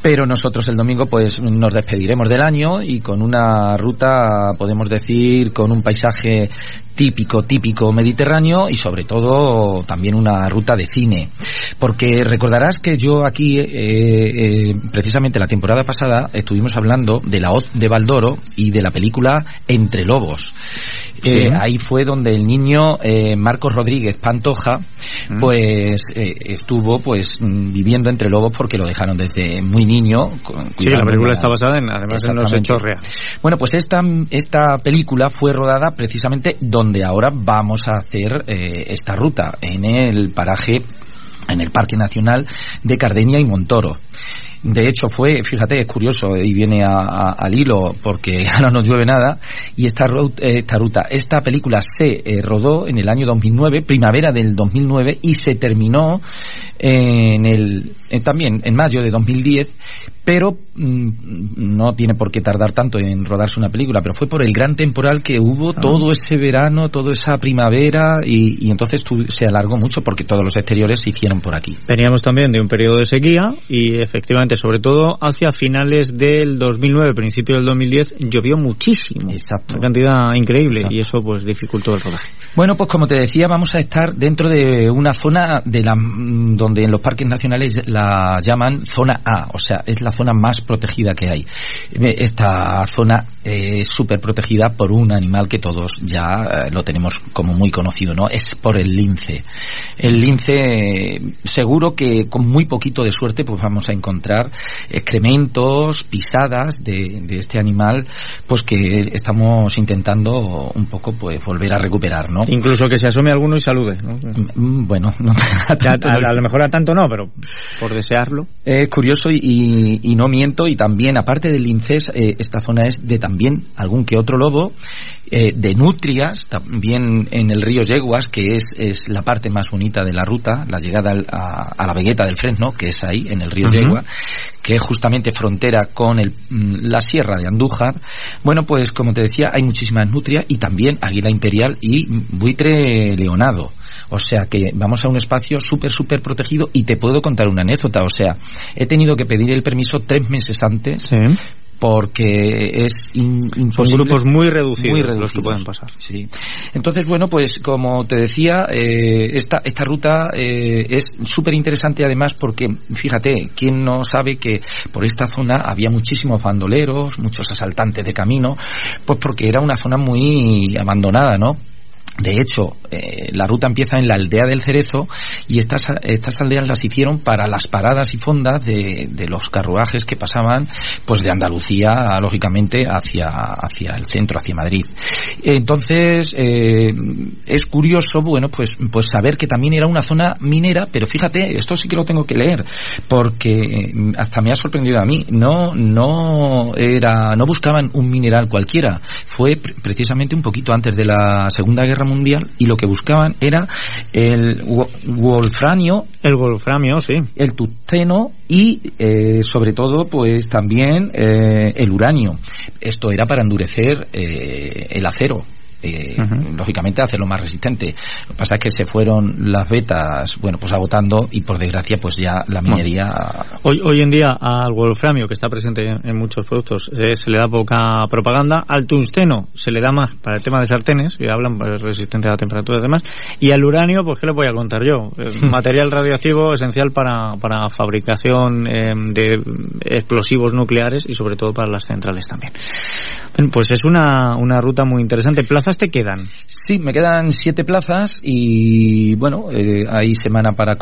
pero nosotros el domingo pues nos despediremos del año y con una ruta, podemos decir, con un paisaje típico, típico mediterráneo y sobre todo también una ruta de cine. Porque recordarás que yo aquí, eh, eh, precisamente la temporada pasada, estuvimos hablando de la hoz de Baldoro y de la película Entre Lobos. Sí. Eh, ahí fue donde el niño eh, Marcos Rodríguez Pantoja Mm. pues eh, estuvo pues mm, viviendo entre lobos porque lo dejaron desde muy niño Sí, la película una- está basada en, además en los hechos reales. bueno, pues esta, esta película fue rodada precisamente donde ahora vamos a hacer eh, esta ruta, en el paraje, en el Parque Nacional de Cardeña y Montoro. De hecho fue, fíjate, es curioso y viene a- a- al hilo porque ahora no llueve nada y esta, eh, esta ruta, esta película se eh, rodó en el año 2009, primavera del 2009 y se terminó en el, también en mayo de 2010, pero mm, no tiene por qué tardar tanto en rodarse una película, pero fue por el gran temporal que hubo todo ese verano, toda esa primavera y, y entonces tu- se alargó mucho porque todos los exteriores se hicieron por aquí. Veníamos también de un periodo de sequía y efectivamente, sobre todo hacia finales del 2009, principio del 2010, llovió muchísimo. Exacto. Una cantidad increíble Exacto. y eso pues dificultó el rodaje. Bueno, pues como te decía, vamos a estar dentro de una zona de la, mm, donde en los parques nacionales la llaman zona A, o sea, es la zona más protegida que hay. Esta zona eh, es súper protegida por un animal que todos ya eh, lo tenemos como muy conocido, ¿no? Es por el lince. El lince, eh, seguro que con muy poquito de suerte, pues vamos a encontrar excrementos, pisadas de, de este animal, pues que estamos intentando un poco, pues volver a recuperar, ¿no? Incluso que se asome alguno y salude. ¿no? Mm, Bueno, no, a, a lo mejor a tanto no, pero por desearlo. es curioso y, y- y no miento y también aparte del incés eh, esta zona es de también algún que otro lobo eh, de nutrias también en el río Yeguas que es, es la parte más bonita de la ruta la llegada al- a, a la vegueta del Fresno que es ahí en el río Ujú. Yegua que es justamente frontera con el, mm, la sierra de Andújar bueno pues como te decía hay muchísimas nutrias y también águila imperial y buitre leonado o sea que vamos a un espacio súper, súper protegido y te puedo contar una anécdota. O sea, he tenido que pedir el permiso tres meses antes porque es in- Son imposible. grupos muy reducidos, Muy los que pueden pasar. Sí. Entonces, bueno, pues como te decía, eh, esta, esta ruta eh, es súper interesante además porque, fíjate, ¿quién no sabe que por esta zona había muchísimos bandoleros, muchos asaltantes de camino? Pues porque era una zona muy abandonada, ¿no? De hecho, eh, la ruta empieza en la aldea del Cerezo y estas, estas aldeas las hicieron para las paradas y fondas de, de los carruajes que pasaban pues de Andalucía, lógicamente, hacia, hacia el centro, hacia Madrid. Entonces, eh, es curioso, bueno, pues, pues saber que también era una zona minera, pero fíjate, esto sí que lo tengo que leer, porque mm, hasta me ha sorprendido a mí, no, no era, no buscaban un mineral cualquiera, fue pre- precisamente un poquito antes de la Segunda Guerra Mundial y lo que buscaban era el wolframio. El wolframio, sí. El tungsteno y, eh, sobre todo, pues también eh, el uranio. Esto era para endurecer eh, el acero eh, lógicamente hacerlo más resistente. Lo que pasa es que se fueron las betas, bueno, pues agotando y por desgracia pues ya la minería... Hoy, hoy en día al wolframio, que está presente en, muchos productos, eh, se le da poca propaganda. Al tungsteno se le da más para el tema de sartenes, que hablan resistente a la temperatura y demás. Y al uranio, pues ¿qué le voy a contar yo? material radioactivo esencial para, para fabricación eh, de explosivos nucleares y sobre todo para las centrales también. Pues es una, una ruta muy interesante. Plaza te quedan? Sí, me quedan siete plazas y bueno, eh, hay semana para,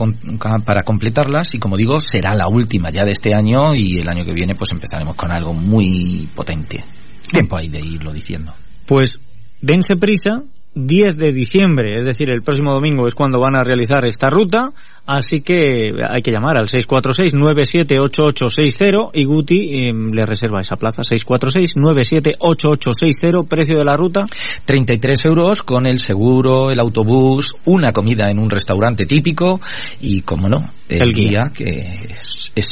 para completarlas y como digo, será la última ya de este año y el año que viene pues empezaremos con algo muy potente. Tiempo hay de irlo diciendo. Pues dense prisa 10 de diciembre, es decir, el próximo domingo es cuando van a realizar esta ruta, así que hay que llamar al 646-978860 y Guti em, le reserva esa plaza, 646-978860, precio de la ruta. 33 euros con el seguro, el autobús, una comida en un restaurante típico y, como no, el, guía. que es, es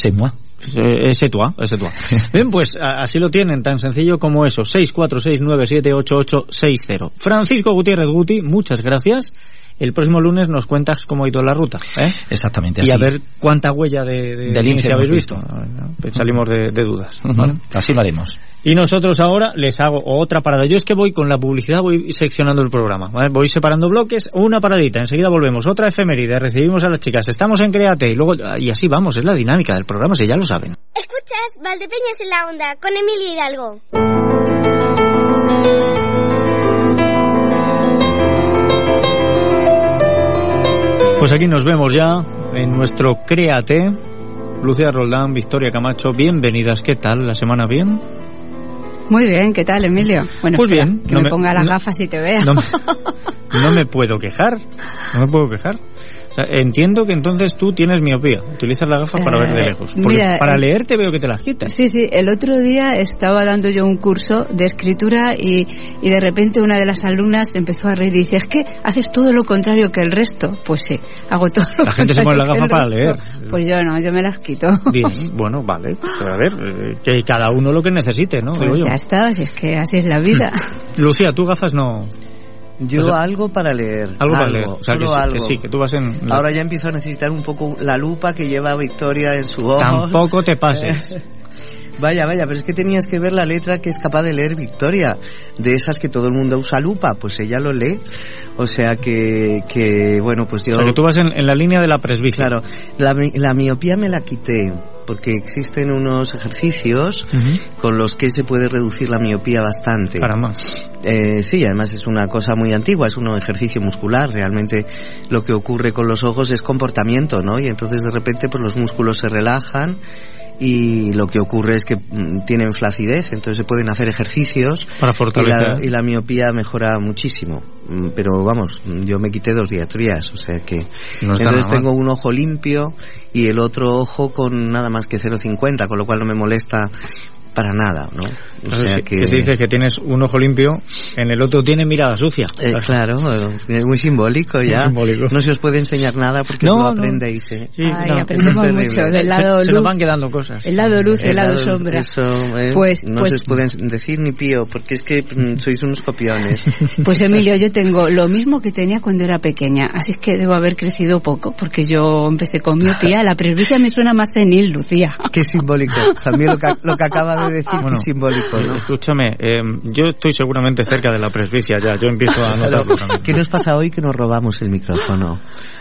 ese tuá, ese tuá. Bien, pues así lo tienen, tan sencillo como eso. 646978860. Francisco Gutiérrez Guti, muchas gracias. El próximo lunes nos cuentas cómo ha ido la ruta. ¿eh? Exactamente así. Y a ver cuánta huella de, de del habéis visto. Pues salimos de, dudas. Así lo haremos. Y nosotros ahora les hago otra parada. Yo es que voy con la publicidad, voy seccionando el programa. Voy separando bloques, una paradita, enseguida volvemos, otra efeméride, recibimos a las chicas, estamos en Create y luego, y así vamos, es la dinámica del programa, si ya lo saben. Escuchas Valdepeñas en la onda con Emilio Hidalgo. Pues aquí nos vemos ya en nuestro Créate. Lucía Roldán, Victoria Camacho, bienvenidas. ¿Qué tal? ¿La semana bien? Muy bien, ¿qué tal, Emilio? Bueno, pues bien. Que me, ponga las gafas y te vea. no me puedo quejar. No me puedo quejar entiendo que entonces tú tienes miopía, utilizas la gafa para ver de eh, lejos. Porque para leer te veo que te las quitas. Sí, sí, el otro día estaba dando yo un curso de escritura y, y de repente una de las alumnas empezó a reír y dice, es que haces todo lo contrario que el resto. Pues sí, hago todo lo la gente se pone la gafa para leer. Pues yo no, yo me las quito. Bien, bueno, vale. Pues a ver, eh, que cada uno lo que necesite, ¿no? Pues ya está, si es que así es la vida. Lucía, tú gafas no... Yo algo para leer. Algo, para leer. O sea, que, sí, que tú vas en... Ahora ya empiezo a necesitar un poco la lupa que lleva Victoria en su ojo. Tampoco te pases. Vaya, vaya, pero es que tenías que ver la letra que es capaz de leer Victoria. De esas que todo el mundo usa lupa, pues ella lo lee. O sea que, que bueno, pues yo... O sea, que tú vas en, la línea de la presbicia. Claro, la, la miopía me la quité porque existen unos ejercicios con los que se puede reducir la miopía bastante. Para más. Eh, sí, además es una cosa muy antigua, es un ejercicio muscular. Realmente lo que ocurre con los ojos es comportamiento, ¿no? Y entonces de repente pues los músculos se relajan y lo que ocurre es que mm, tienen flacidez, entonces se pueden hacer ejercicios para fortalecer y la, miopía mejora muchísimo. Mm, pero vamos, yo me quité dos diatrías, o sea que entonces tengo un ojo limpio y el otro ojo con nada más que 0,50, con lo cual no me molesta para nada, ¿no? O sea que... se dice que tienes un ojo limpio, en el otro tiene mirada sucia. Eh, claro, es muy simbólico ya. No se os puede enseñar nada porque no, aprendéis. ¿eh? Sí, aprendemos mucho del lado se, luz. Se nos van quedando cosas. El lado luz, el, lado, sombra. Eso, eh, pues, no pues, se os pueden decir ni pío porque es que mm, sois unos copiones. Pues Emilio, yo tengo lo mismo que tenía cuando era pequeña, así es que debo haber crecido poco porque yo empecé con miopía. La presbicia me suena más senil, Lucía. Qué simbólico. También lo que, lo que acaba de decir bueno, simbólico, ¿no? Escúchame, eh, yo estoy seguramente cerca de la presbicia ya, yo empiezo a notarlo también. ¿Qué nos pasa hoy que nos robamos el micrófono?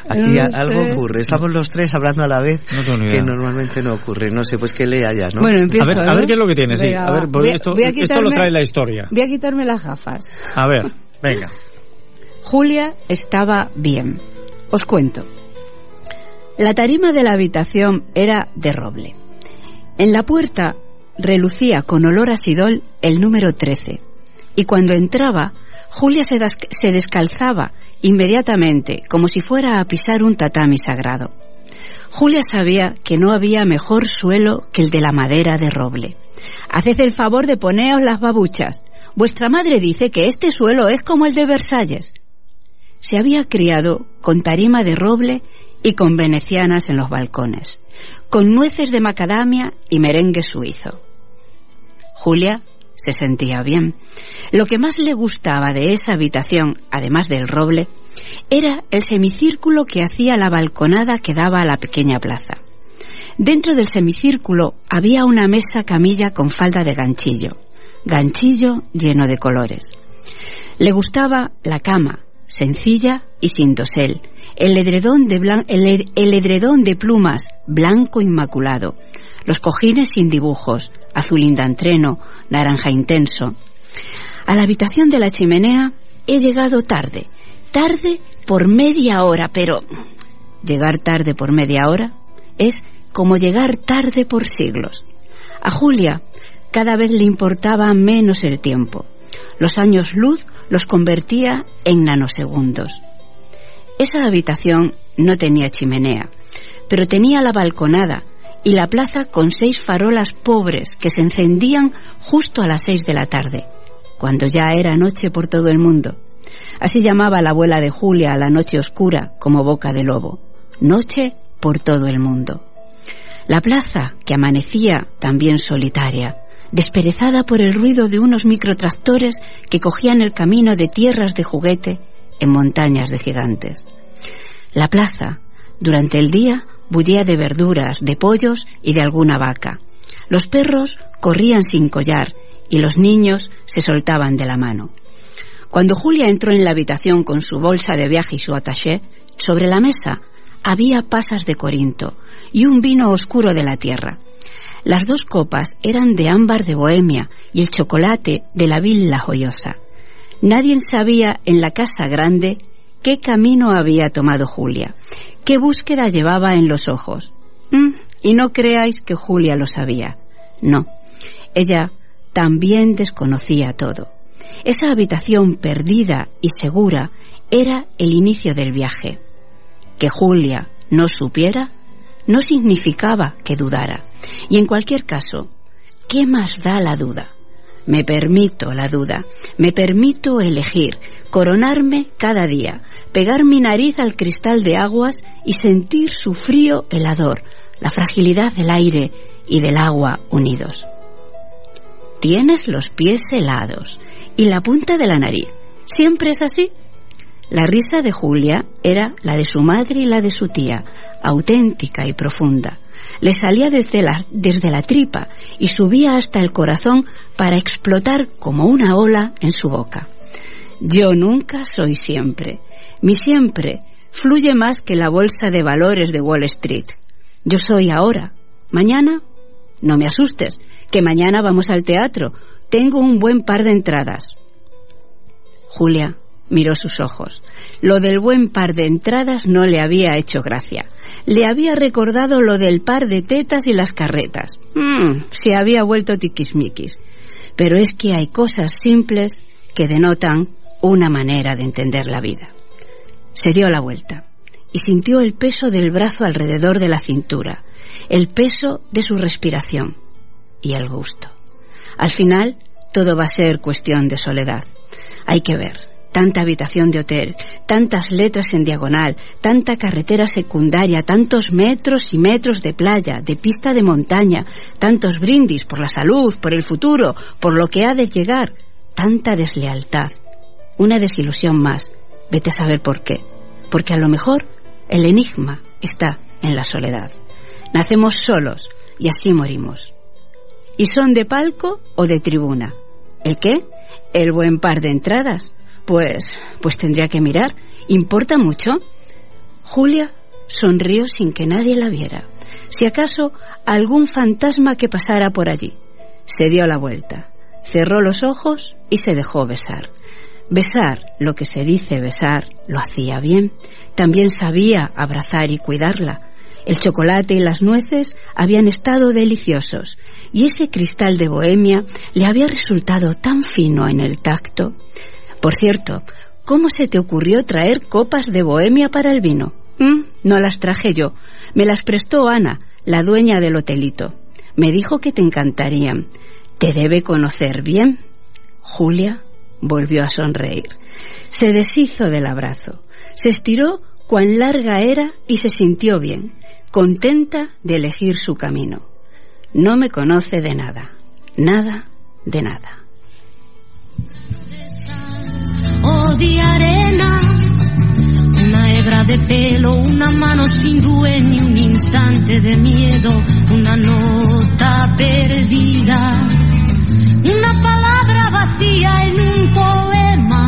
Aquí algo ocurre, estamos los tres hablando a la vez, que normalmente no ocurre, no sé, pues que lea ya, ¿no? Bueno, empiezo, a ver, a ver qué es lo que tiene, sí, a ver, esto, esto lo trae la historia. Voy a quitarme las gafas. A ver, venga. Julia estaba bien. Os cuento. La tarima de la habitación era de roble. En la puerta relucía con olor a sidol el número 13. Y cuando entraba, Julia se, se descalzaba inmediatamente, como si fuera a pisar un tatami sagrado. Julia sabía que no había mejor suelo que el de la madera de roble. Haced el favor de poneos las babuchas. Vuestra madre dice que este suelo es como el de Versalles. se había criado con tarima de roble y con venecianas en los balcones, con nueces de macadamia y merengue suizo. Julia se sentía bien. Lo que más le gustaba de esa habitación, además del roble, era el semicírculo que hacía la balconada que daba a la pequeña plaza. Dentro del semicírculo había una mesa camilla con falda de ganchillo, ganchillo lleno de colores. Le gustaba la cama, sencilla y sin dosel, el edredón de, el, el edredón de plumas, blanco inmaculado, los cojines sin dibujos, azul indantreno, naranja intenso. A la habitación de la chimenea he llegado tarde, tarde por media hora, pero llegar tarde por media hora es como llegar tarde por siglos. A Julia cada vez le importaba menos el tiempo. Los años luz los convertía en nanosegundos. Esa habitación no tenía chimenea, pero tenía la balconada y la plaza con seis farolas pobres que se encendían justo a las seis de la tarde, cuando ya era noche por todo el mundo. Así llamaba la abuela de Julia a la noche oscura como boca de lobo. Noche por todo el mundo. La plaza, que amanecía también solitaria, desperezada por el ruido de unos microtractores que cogían el camino de tierras de juguete en montañas de gigantes. La plaza, durante el día, bullía de verduras, de pollos y de alguna vaca. Los perros corrían sin collar y los niños se soltaban de la mano. Cuando Julia entró en la habitación con su bolsa de viaje y su attaché, sobre la mesa había pasas de Corinto y un vino oscuro de la tierra. Las dos copas eran de ámbar de Bohemia y el chocolate de la Villa Joyosa. Nadie sabía en la casa grande qué camino había tomado Julia, qué búsqueda llevaba en los ojos. Mm, y no creáis que Julia lo sabía. No, ella también desconocía todo. Esa habitación perdida y segura era el inicio del viaje. Que Julia no supiera no significaba que dudara. Y en cualquier caso, ¿qué más da la duda? Me permito la duda, me permito elegir, coronarme cada día, pegar mi nariz al cristal de aguas y sentir su frío helador, la fragilidad del aire y del agua unidos. Tienes los pies helados y la punta de la nariz. ¿Siempre es así? La risa de Julia era la de su madre y la de su tía, auténtica y profunda. Le salía desde la, desde la tripa y subía hasta el corazón para explotar como una ola en su boca. Yo nunca soy siempre. Mi siempre fluye más que la bolsa de valores de Wall Street. Yo soy ahora. Mañana, no me asustes, que mañana vamos al teatro. Tengo un buen par de entradas. Julia miró sus ojos. Lo del buen par de entradas no le había hecho gracia. Le había recordado lo del par de tetas y las carretas. Mm, se había vuelto tiquismiquis. Pero es que hay cosas simples que denotan una manera de entender la vida. Se dio la vuelta y sintió el peso del brazo alrededor de la cintura, el peso de su respiración y el gusto. Al final, todo va a ser cuestión de soledad. Hay que ver, tanta habitación de hotel, tantas letras en diagonal, tanta carretera secundaria, tantos metros y metros de playa, de pista de montaña, tantos brindis por la salud, por el futuro, por lo que ha de llegar, tanta deslealtad, una desilusión más, vete a saber por qué, porque a lo mejor el enigma está en la soledad. Nacemos solos y así morimos. ¿Y son de palco o de tribuna? ¿El qué? El buen par de entradas pues, pues tendría que mirar. ¿Importa mucho? Julia sonrió sin que nadie la viera. Si acaso algún fantasma que pasara por allí. Se dio la vuelta, cerró los ojos y se dejó besar. Besar, lo que se dice besar, lo hacía bien. También sabía abrazar y cuidarla. El chocolate y las nueces habían estado deliciosos y ese cristal de bohemia le había resultado tan fino en el tacto. Por cierto, ¿cómo se te ocurrió traer copas de bohemia para el vino? Mm, no las traje yo. Me las prestó Ana, la dueña del hotelito. Me dijo que te encantarían. Te debe conocer bien. Julia volvió a sonreír. Se deshizo del abrazo, se estiró cuán larga era y se sintió bien, contenta de elegir su camino. No me conoce de nada, nada de nada. De arena. Una hebra de pelo, una mano sin dueño, un instante de miedo, una nota perdida. Una palabra vacía en un poema,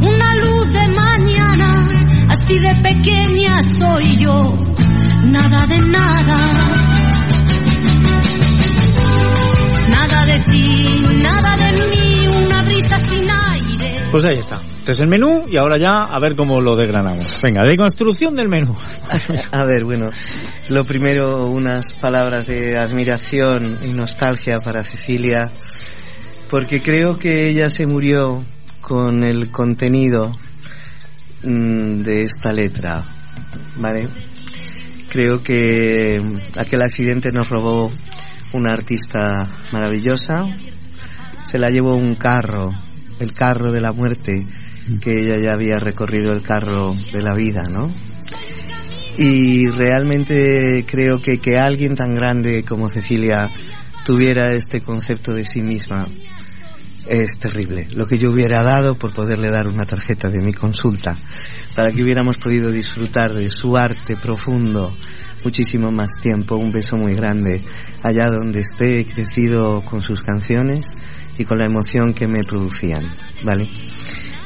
una luz de mañana, así de pequeña soy yo, nada de nada. Nada de ti, nada de mí, una brisa sin aire. Pues ahí está. Este es el menú y ahora ya a ver cómo lo desgranamos. Venga, de construcción del menú. A ver, bueno, lo primero, unas palabras de admiración y nostalgia para Cecilia, porque creo que ella se murió con el contenido mm, de esta letra, ¿vale? Creo que aquel accidente nos robó una artista maravillosa, se la llevó un carro, el carro de la muerte, que ella ya había recorrido el carro de la vida, ¿no? Y realmente creo que que alguien tan grande como Cecilia tuviera este concepto de sí misma es terrible. Lo que yo hubiera dado por poderle dar una tarjeta de mi consulta, para que hubiéramos podido disfrutar de su arte profundo muchísimo más tiempo. Un beso muy grande allá donde esté, he crecido con sus canciones y con la emoción que me producían, ¿vale?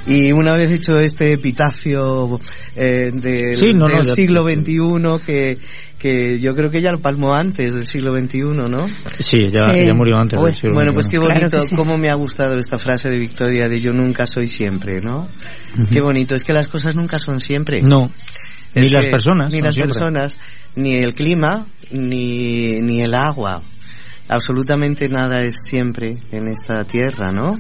Y una vez hecho este epitafio eh, del, Sí, no, no, del ya- siglo XXI que, que yo creo que ya lo palmó antes del siglo XXI, ¿no? Sí, ya, ya murió antes del siglo Bueno, XXI. pues qué bonito, cómo me ha gustado esta frase de Victoria de yo nunca soy siempre, ¿no? Qué bonito, es que las cosas nunca son siempre. No. Es Ni las personas Ni las siempre. personas, ni el clima, ni, ni el agua. Absolutamente nada es siempre en esta tierra, ¿no?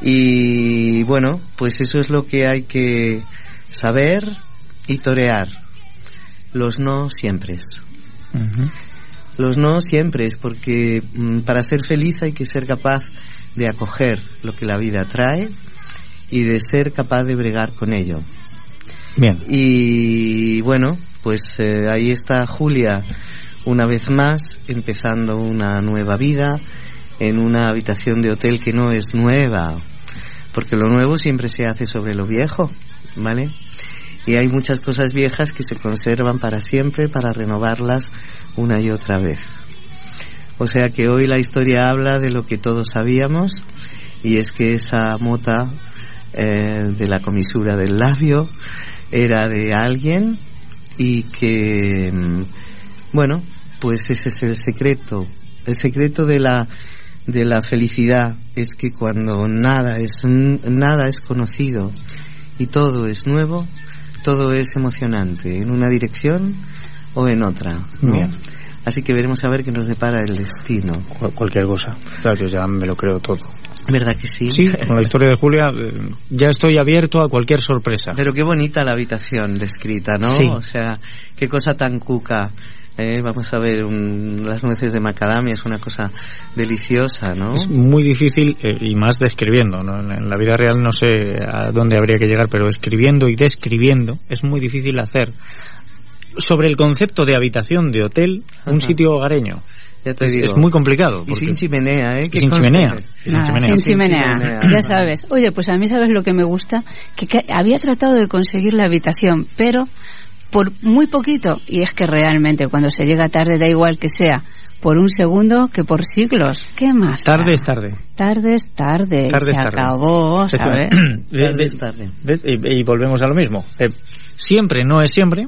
Y bueno, pues eso es lo que hay que saber y torear. Los no siempre. Los no siempre es porque mm, para ser feliz hay que ser capaz de acoger lo que la vida trae y de ser capaz de bregar con ello. Bien. Y bueno, pues eh, ahí está Julia una vez más empezando una nueva vida en una habitación de hotel que no es nueva, porque lo nuevo siempre se hace sobre lo viejo, ¿vale? Y hay muchas cosas viejas que se conservan para siempre para renovarlas una y otra vez. O sea que hoy la historia habla de lo que todos sabíamos y es que esa mota eh, de la comisura del labio era de alguien y que mm, bueno pues ese es el secreto el secreto de la de la felicidad es que cuando nada es nada es conocido y todo es nuevo todo es emocionante en una dirección o en otra ¿no? Bien. así que veremos a ver qué nos depara el destino Cual- cualquier cosa. Claro, yo ya me lo creo todo. ¿Verdad que sí? Sí, con la historia de Julia eh, ya estoy abierto a cualquier sorpresa. Pero qué bonita la habitación descrita, ¿no? Sí. O sea, qué cosa tan cuca. Eh, vamos a ver, un- las nueces de macadamia es una cosa deliciosa, ¿no? Es muy difícil eh, y más describiendo. ¿no? En, en la vida real no sé a dónde habría que llegar, pero escribiendo y describiendo es muy difícil hacer. Sobre el concepto de habitación de hotel, un sitio hogareño. Ya te es, digo. es muy complicado. Y sin chimenea, ¿eh? y sin chimenea. y sin chimenea. sin Sin chimenea. chimenea. Ya sabes. Oye, pues a mí sabes lo que me gusta, que, que había tratado de conseguir la habitación, pero por muy poquito. Y es que realmente cuando se llega tarde da igual que sea por un segundo que por siglos. ¿Qué más? Tarde es tarde. Tarde es tarde. Tarde se es tarde. acabó, ¿sabes? De- Tarde de- es tarde. Y, y volvemos a lo mismo. Eh, siempre no es siempre,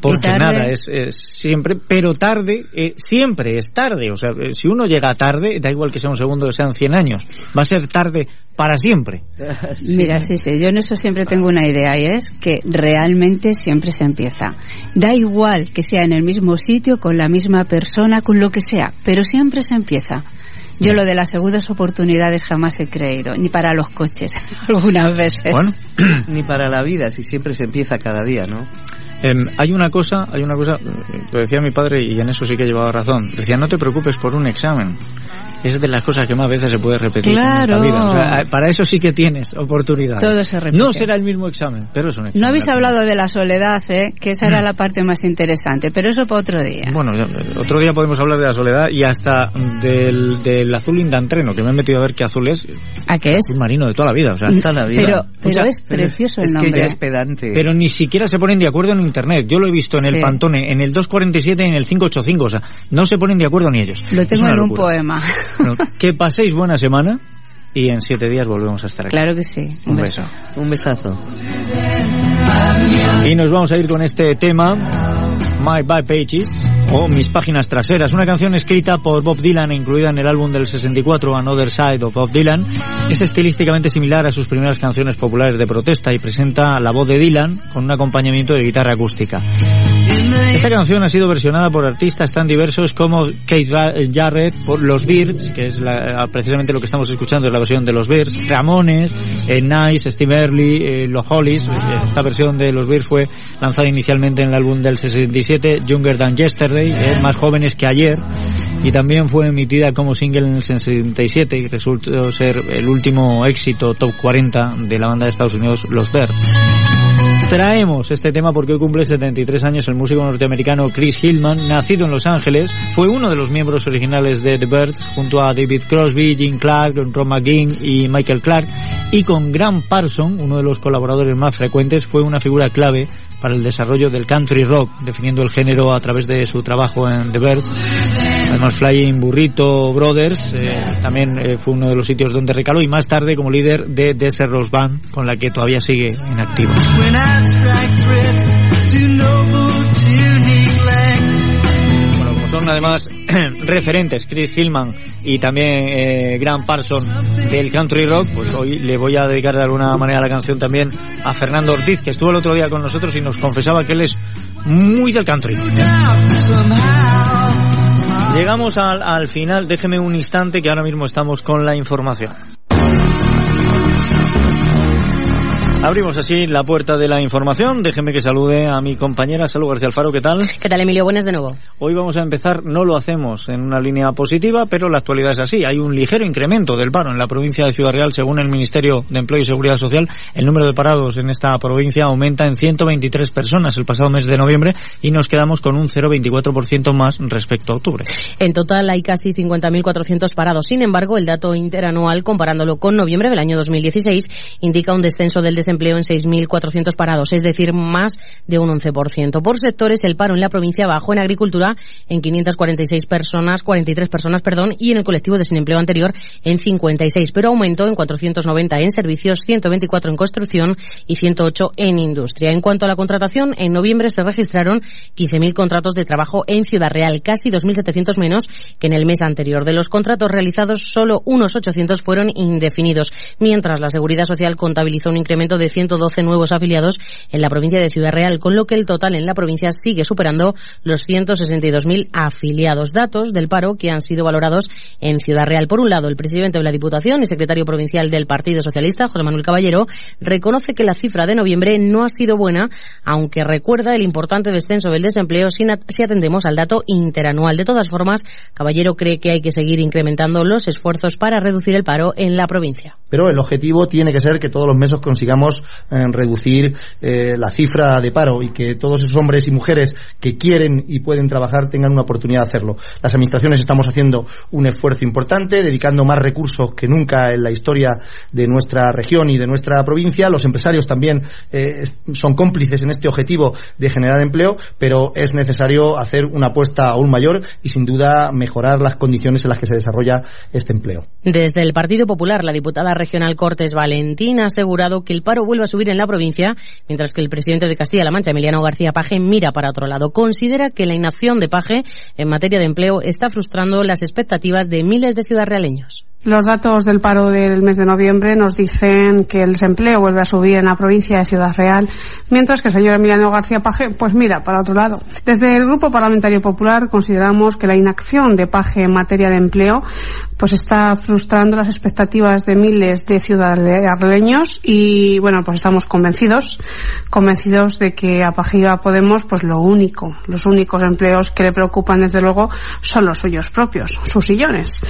porque nada es, es siempre, pero tarde eh, siempre es tarde. O sea, eh, si uno llega tarde, da igual que sea un segundo que sean 100 años, va a ser tarde para siempre. Mira, sí, sí, yo en eso siempre tengo una idea y es que realmente siempre se empieza. Da igual que sea en el mismo sitio, con la misma persona, con lo que sea, pero siempre se empieza. Yo lo de las segundas oportunidades jamás he creído, ni para los coches, algunas veces. Bueno, Ni para la vida, si siempre se empieza cada día, ¿no? Em, hay una cosa, hay una cosa, eh, lo decía mi padre y en eso sí que llevaba razón. Decía, no te preocupes por un examen. es de las cosas que más veces se puede repetir Claro. en esta vida. O sea, para eso sí que tienes oportunidad. Todo se repite. No será el mismo examen, pero es un examen. No habéis hablado de la soledad, ¿eh? que esa era la parte más interesante, pero eso para otro día. Bueno, ya- otro día podemos hablar de la soledad y hasta del, del azul indantreno, que me he metido a ver qué azul es. ¿A qué es? Azul marino de toda la vida. O sea, Toda la vida. Pero, pero Mucha- es precioso el Es que nombre. ya es pedante. Pero ni siquiera se ponen de acuerdo en internet. Yo lo he visto en el. Pantone, en el 247 y en el 585. O sea, no se ponen de acuerdo ni ellos. Lo tengo en un poema. Bueno, que paséis buena semana y en siete días volvemos a estar aquí. Claro que sí. Un beso. Un besazo. Y nos vamos a ir con este tema, My Back Pages, o Mis Páginas Traseras, una canción escrita por Bob Dylan e incluida en el álbum del 64, Another Side of Bob Dylan. Es estilísticamente similar a sus primeras canciones populares de protesta y presenta la voz de Dylan con un acompañamiento de guitarra acústica. Esta canción ha sido versionada por artistas tan diversos como Kate Ba- Jarrett, por los Beards, que es la- precisamente lo que estamos escuchando, es la versión de los Beards, Ramones, eh, Nice, Steve Early, eh, los Hollies. Eh, Esta versión de los Beards fue lanzada inicialmente en el álbum del 67, Younger Than Yesterday, eh, más jóvenes que ayer, y también fue emitida como single en el 67 y resultó ser el último éxito top 40 de la banda de Estados Unidos, los Beards. Traemos este tema porque hoy cumple 73 años el músico norteamericano Chris Hillman, nacido en Los Ángeles, fue uno de los miembros originales de The Birds junto a David Crosby, Jim Clark, Ron McGinn y Michael Clark y con Graham Parson, uno de los colaboradores más frecuentes, fue una figura clave para el desarrollo del country rock, definiendo el género a través de su trabajo en The Birds. Además, Flying Burrito Brothers eh, también eh, fue uno de los sitios donde recaló y más tarde como líder de Desert Rose Band, con la que todavía sigue en activo. Bueno, como son además referentes Chris Hillman y también eh, Graham Parson del country rock, pues hoy le voy a dedicar de alguna manera la canción también a Fernando Ortiz, que estuvo el otro día con nosotros y nos confesaba que él es muy del country. Llegamos al, al final, déjeme un instante que ahora mismo estamos con la información. Abrimos así la puerta de la información. Déjeme que salude a mi compañera Salud García Alfaro. ¿Qué tal? ¿Qué tal, Emilio? Buenas de nuevo. Hoy vamos a empezar, no lo hacemos en una línea positiva, pero la actualidad es así. Hay un ligero incremento del paro en la provincia de Ciudad Real. Según el Ministerio de Empleo y Seguridad Social, el número de parados en esta provincia aumenta en 123 personas el pasado mes de noviembre y nos quedamos con un 0,24% más respecto a octubre. En total hay casi 50.400 parados. Sin embargo, el dato interanual, comparándolo con noviembre del año 2016, indica un descenso del desempleo en 6.400 parados, es decir, más de un 11%. Por sectores, el paro en la provincia bajó en agricultura en 546 personas, 43 personas, perdón, y en el colectivo de desempleo anterior en 56, pero aumentó en 490 en servicios, 124 en construcción y 108 en industria. En cuanto a la contratación, en noviembre se registraron 15.000 contratos de trabajo en Ciudad Real, casi 2.700 menos que en el mes anterior. De los contratos realizados, solo unos 800 fueron indefinidos, mientras la Seguridad Social contabilizó un incremento de 112 nuevos afiliados en la provincia de Ciudad Real, con lo que el total en la provincia sigue superando los 162.000 afiliados. Datos del paro que han sido valorados en Ciudad Real. Por un lado, el presidente de la Diputación y secretario provincial del Partido Socialista, José Manuel Caballero, reconoce que la cifra de noviembre no ha sido buena, aunque recuerda el importante descenso del desempleo si at- si atendemos al dato interanual. De todas formas, Caballero cree que hay que seguir incrementando los esfuerzos para reducir el paro en la provincia. Pero el objetivo tiene que ser que todos los meses consigamos eh, reducir eh, la cifra de paro y que todos esos hombres y mujeres que quieren y pueden trabajar tengan una oportunidad de hacerlo. Las administraciones estamos haciendo un esfuerzo importante, dedicando más recursos que nunca en la historia de nuestra región y de nuestra provincia. Los empresarios también eh, son cómplices en este objetivo de generar empleo, pero es necesario hacer una apuesta aún mayor y sin duda mejorar las condiciones en las que se desarrolla este empleo. Desde el Partido Popular, la diputada regional Cortes Valentín ha asegurado que el paro vuelve a subir en la provincia, mientras que el presidente de Castilla-La Mancha, Emiliano García Paje, mira para otro lado. Considera que la inacción de Paje en materia de empleo está frustrando las expectativas de miles de ciudadrealeños. Los datos del paro del mes de noviembre nos dicen que el desempleo vuelve a subir en la provincia de Ciudad Real, mientras que el señor Emiliano García Paje, pues mira, para otro lado. Desde el Grupo Parlamentario Popular consideramos que la inacción de Paje en materia de empleo pues está frustrando las expectativas de miles de ciudadanos y bueno, pues estamos convencidos, convencidos de que a Paje y a Podemos pues lo único, los únicos empleos que le preocupan desde luego son los suyos propios, sus sillones.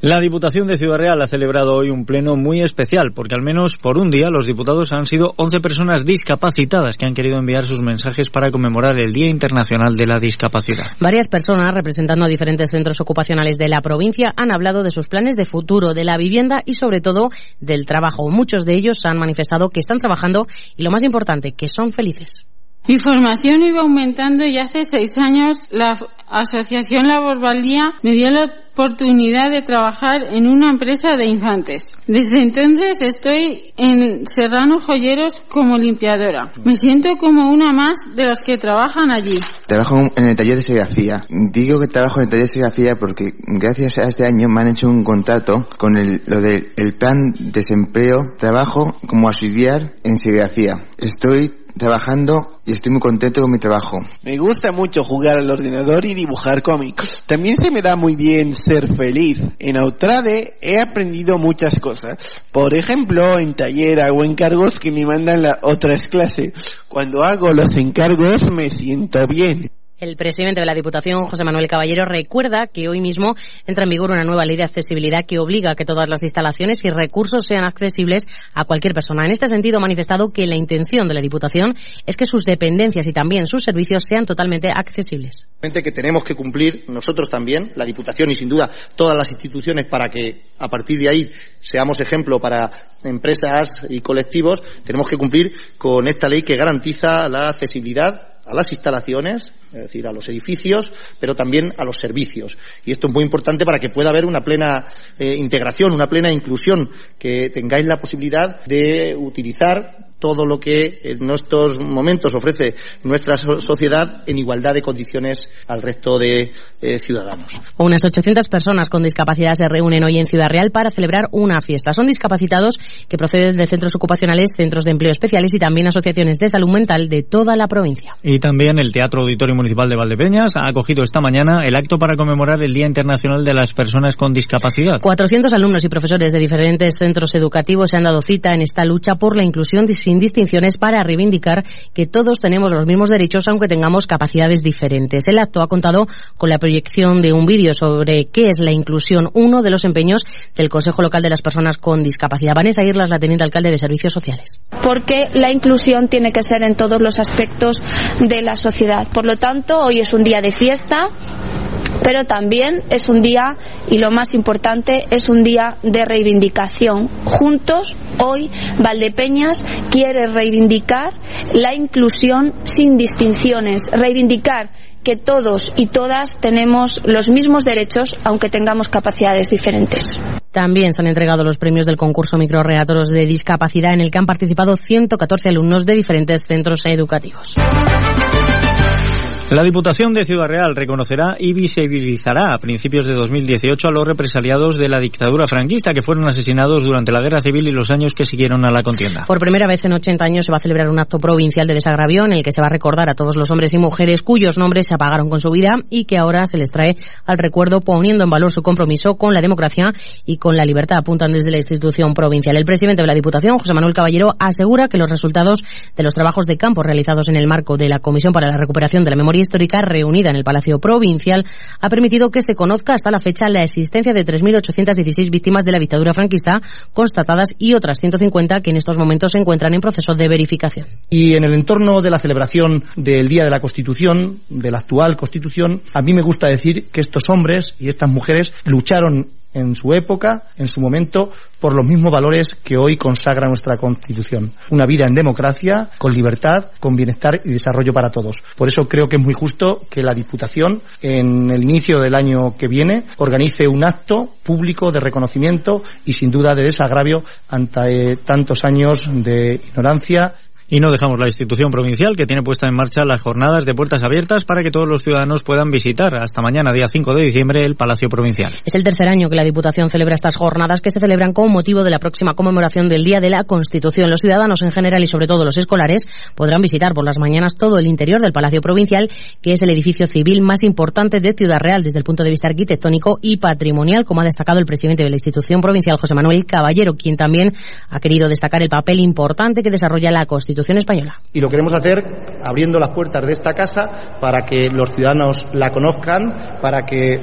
La Diputación de Ciudad Real ha celebrado hoy un pleno muy especial, porque al menos por un día los diputados han sido 11 personas discapacitadas que han querido enviar sus mensajes para conmemorar el Día Internacional de la Discapacidad. Varias personas, representando a diferentes centros ocupacionales de la provincia, han hablado de sus planes de futuro, de la vivienda y sobre todo del trabajo. Muchos de ellos han manifestado que están trabajando y lo más importante, que son felices. Mi formación iba aumentando y hace seis años la Asociación Labor Valía me dio la oportunidad de trabajar en una empresa de infantes. Desde entonces estoy en Serrano Joyeros como limpiadora. Me siento como una más de los que trabajan allí. Trabajo en el taller de serigrafía. Digo que trabajo en el taller de serigrafía porque gracias a este año me han hecho un contrato con el, lo del el plan desempleo. Trabajo como auxiliar en serigrafía. Estoy trabajando y estoy muy contento con mi trabajo. Me gusta mucho jugar al ordenador y dibujar cómics. También se me da muy bien ser feliz. En Autrade he aprendido muchas cosas. Por ejemplo, en taller hago encargos que me mandan las otras clases. Cuando hago los encargos me siento bien. El presidente de la Diputación, José Manuel Caballero, recuerda que hoy mismo entra en vigor una nueva ley de accesibilidad que obliga a que todas las instalaciones y recursos sean accesibles a cualquier persona. En este sentido, ha manifestado que la intención de la Diputación es que sus dependencias y también sus servicios sean totalmente accesibles. que tenemos que cumplir nosotros también, la Diputación y sin duda todas las instituciones para que a partir de ahí seamos ejemplo para empresas y colectivos, tenemos que cumplir con esta ley que garantiza la accesibilidad a las instalaciones, es decir, a los edificios, pero también a los servicios. Y esto es muy importante para que pueda haber una plena eh, integración, una plena inclusión, que tengáis la posibilidad de utilizar todo lo que en estos momentos ofrece nuestra sociedad en igualdad de condiciones al resto de eh, ciudadanos. Unas 800 personas con discapacidad se reúnen hoy en Ciudad Real para celebrar una fiesta. Son discapacitados que proceden de centros ocupacionales, centros de empleo especiales y también asociaciones de salud mental de toda la provincia. Y también el Teatro Auditorio Municipal de Valdepeñas ha acogido esta mañana el acto para conmemorar el Día Internacional de las Personas con Discapacidad. 400 alumnos y profesores de diferentes centros educativos se han dado cita en esta lucha por la inclusión sin distinciones para reivindicar que todos tenemos los mismos derechos aunque tengamos capacidades diferentes. El acto ha contado con la proyección de un vídeo sobre qué es la inclusión, uno de los empeños del Consejo Local de las Personas con Discapacidad. Vanessa Irlas, la teniente alcalde de Servicios Sociales. Porque la inclusión tiene que ser en todos los aspectos de la sociedad. Por lo tanto, hoy es un día de fiesta pero también es un día, y lo más importante, es un día de reivindicación. Juntos, hoy, Valdepeñas quiere reivindicar la inclusión sin distinciones, reivindicar que todos y todas tenemos los mismos derechos, aunque tengamos capacidades diferentes. También se han entregado los premios del concurso Microreatoros de Discapacidad en el que han participado 114 alumnos de diferentes centros educativos. La Diputación de Ciudad Real reconocerá y visibilizará a principios de 2018 a los represaliados de la dictadura franquista que fueron asesinados durante la Guerra Civil y los años que siguieron a la contienda. Por primera vez en 80 años se va a celebrar un acto provincial de desagravio en el que se va a recordar a todos los hombres y mujeres cuyos nombres se apagaron con su vida y que ahora se les trae al recuerdo poniendo en valor su compromiso con la democracia y con la libertad, apuntan desde la institución provincial. El presidente de la Diputación, José Manuel Caballero, asegura que los resultados de los trabajos de campo realizados en el marco de la Comisión para la Recuperación de la Memoria Histórica reunida en el Palacio Provincial ha permitido que se conozca hasta la fecha la existencia de 3.816 víctimas de la dictadura franquista constatadas y otras 150 que en estos momentos se encuentran en proceso de verificación. Y en el entorno de la celebración del Día de la Constitución, de la actual Constitución, a mí me gusta decir que estos hombres y estas mujeres lucharon en su época, en su momento, por los mismos valores que hoy consagra nuestra Constitución. Una vida en democracia, con libertad, con bienestar y desarrollo para todos. Por eso creo que es muy justo que la Diputación, en el inicio del año que viene, organice un acto público de reconocimiento y sin duda de desagravio ante tantos años de ignorancia, y no dejamos la institución provincial que tiene puesta en marcha las jornadas de puertas abiertas para que todos los ciudadanos puedan visitar hasta mañana, día 5 de diciembre, el Palacio Provincial. Es el tercer año que la Diputación celebra estas jornadas que se celebran con motivo de la próxima conmemoración del Día de la Constitución. Los ciudadanos en general y sobre todo los escolares podrán visitar por las mañanas todo el interior del Palacio Provincial, que es el edificio civil más importante de Ciudad Real desde el punto de vista arquitectónico y patrimonial, como ha destacado el presidente de la institución provincial, José Manuel Caballero, quien también ha querido destacar el papel importante que desarrolla la Constitución Y lo queremos hacer abriendo las puertas de esta casa para que los ciudadanos la conozcan, para que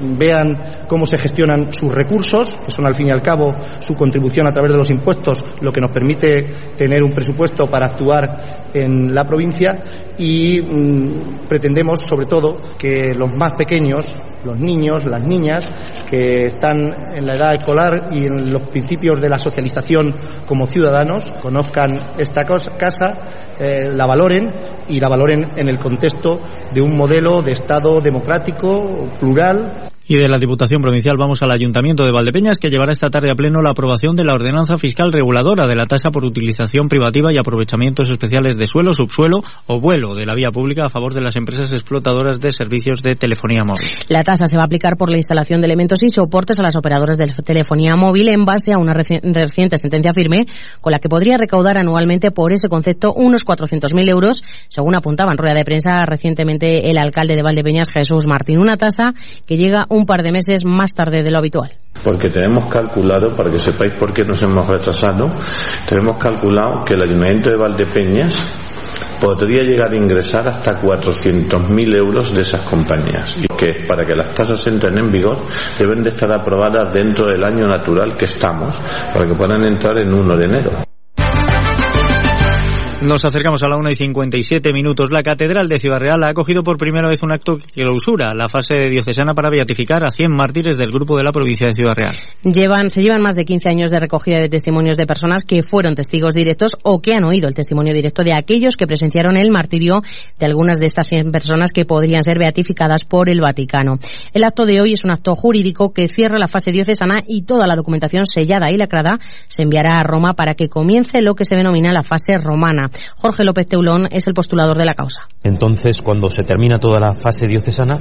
vean cómo se gestionan sus recursos, que son al fin y al cabo su contribución a través de los impuestos, lo que nos permite tener un presupuesto para actuar en la provincia y mm, pretendemos sobre todo que los más pequeños, los niños, las niñas que están en la edad escolar y en los principios de la socialización como ciudadanos conozcan esta casa, eh, la valoren y la valoren en el contexto de un modelo de Estado democrático, plural, y de la Diputación Provincial vamos al Ayuntamiento de Valdepeñas que llevará esta tarde a pleno la aprobación de la ordenanza fiscal reguladora de la tasa por utilización privativa y aprovechamientos especiales de suelo, subsuelo o vuelo de la vía pública a favor de las empresas explotadoras de servicios de telefonía móvil. La tasa se va a aplicar por la instalación de elementos y soportes a las operadoras de telefonía móvil en base a una reciente sentencia firme con la que podría recaudar anualmente por ese concepto unos 400.000 euros, según apuntaba en rueda de prensa recientemente el alcalde de Valdepeñas, Jesús Martín. Una tasa que llega un par de meses más tarde de lo habitual. Porque tenemos calculado, para que sepáis por qué nos hemos retrasado, tenemos calculado que el Ayuntamiento de Valdepeñas podría llegar a ingresar hasta 400.000 euros de esas compañías. Y que para que las tasas entren en vigor deben de estar aprobadas dentro del año natural que estamos, para que puedan entrar en 1 de enero. Nos acercamos a la 1 y 57 minutos. La Catedral de Ciudad Real ha acogido por primera vez un acto que clausura la fase diocesana para beatificar a 100 mártires del grupo de la provincia de Ciudad Real. Llevan, se llevan más de 15 años de recogida de testimonios de personas que fueron testigos directos o que han oído el testimonio directo de aquellos que presenciaron el martirio de algunas de estas 100 personas que podrían ser beatificadas por el Vaticano. El acto de hoy es un acto jurídico que cierra la fase diocesana y toda la documentación sellada y lacrada se enviará a Roma para que comience lo que se denomina la fase romana. Jorge López Teulón es el postulador de la causa. Entonces, cuando se termina toda la fase diocesana,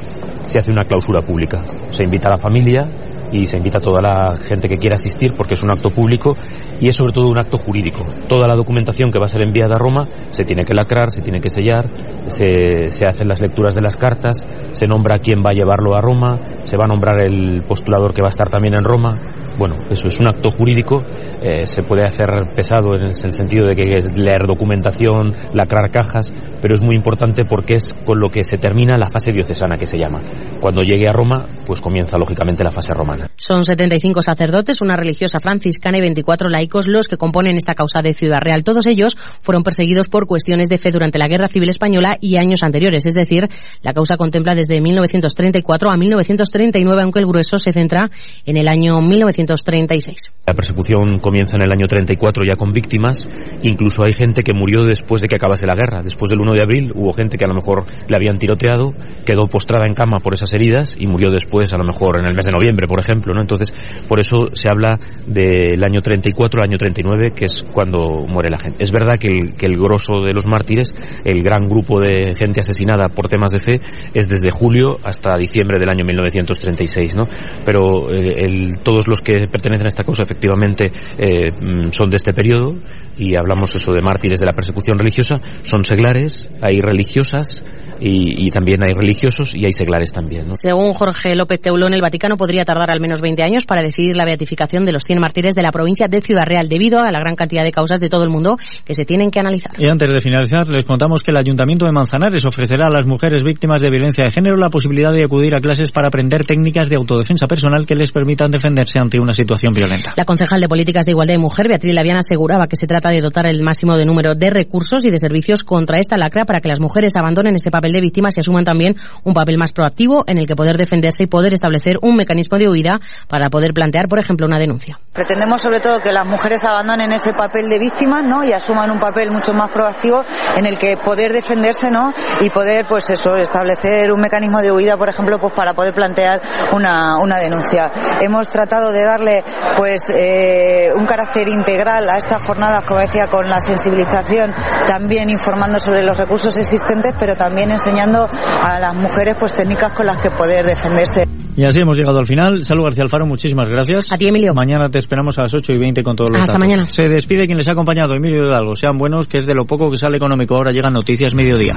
se hace una clausura pública. Se invita a la familia y se invita a toda la gente que quiera asistir porque es un acto público y es sobre todo un acto jurídico. Toda la documentación que va a ser enviada a Roma se tiene que lacrar, se tiene que sellar, se, se hacen las lecturas de las cartas, se nombra quién va a llevarlo a Roma, se va a nombrar el postulador que va a estar también en Roma. Bueno, eso es un acto jurídico eh, se puede hacer pesado en el, sentido de que es leer documentación, lacrar cajas, pero es muy importante porque es con lo que se termina la fase diocesana que se llama. Cuando llegue a Roma, pues comienza lógicamente la fase romana. Son 75 sacerdotes, una religiosa franciscana y 24 laicos los que componen esta causa de Ciudad Real. Todos ellos fueron perseguidos por cuestiones de fe durante la Guerra Civil Española y años anteriores, es decir, la causa contempla desde 1934 a 1939, aunque el grueso se centra en el año 1936. La persecución comienza en el año 34 ya con víctimas. Incluso hay gente que murió después de que acabase la guerra. Después del 1 de abril hubo gente que a lo mejor le habían tiroteado, quedó postrada en cama por esas heridas y murió después, a lo mejor en el mes de noviembre, por ejemplo. ¿no? Entonces, por eso se habla del año 34 al año 39, que es cuando muere la gente. Es verdad que el, que el grosso de los mártires, el gran grupo de gente asesinada por temas de fe, es desde julio hasta diciembre del año 1936, ¿no? Pero eh, el, todos los que pertenecen a esta causa efectivamente eh, mm, son de este periodo y hablamos eso de mártires de la persecución religiosa, son seglares, hay religiosas y, y también hay religiosos y hay seglares también. ¿no? Según Jorge López Teulón, el Vaticano podría tardar al menos 20 años para decidir la beatificación de los 100 mártires de la provincia de Ciudad Real debido a la gran cantidad de causas de todo el mundo que se tienen que analizar. Y antes de finalizar, les contamos que el Ayuntamiento de Manzanares ofrecerá a las mujeres víctimas de violencia de género la posibilidad de acudir a clases para aprender técnicas de autodefensa personal que les permitan defenderse ante una situación violenta. La concejal de Políticas de Igualdad de Mujer, Beatriz Laviana, aseguraba que se trata de dotar el máximo de número de recursos y de servicios contra esta lacra para que las mujeres abandonen ese papel de víctimas y asuman también un papel más proactivo en el que poder defenderse y poder establecer un mecanismo de huida para poder plantear, por ejemplo, una denuncia. Pretendemos sobre todo que las mujeres abandonen ese papel de víctimas, ¿no? Y asuman un papel mucho más proactivo en el que poder defenderse, ¿no? Y poder, pues eso, establecer un mecanismo de huida, por ejemplo, pues para poder plantear una, una denuncia. Hemos tratado de darle, pues, eh, un carácter integral a estas jornadas, como decía, con la sensibilización, también informando sobre los recursos existentes, pero también enseñando a las mujeres, pues, técnicas con las que poder defenderse. Y así hemos llegado al final. Salud García Alfaro, muchísimas gracias. A ti, Emilio. Mañana te esperamos a las 8 y 20 con todos los Hasta datos. mañana. Se despide quien les ha acompañado, Emilio Hidalgo. Sean buenos, que es de lo poco que sale económico. Ahora llegan noticias mediodía.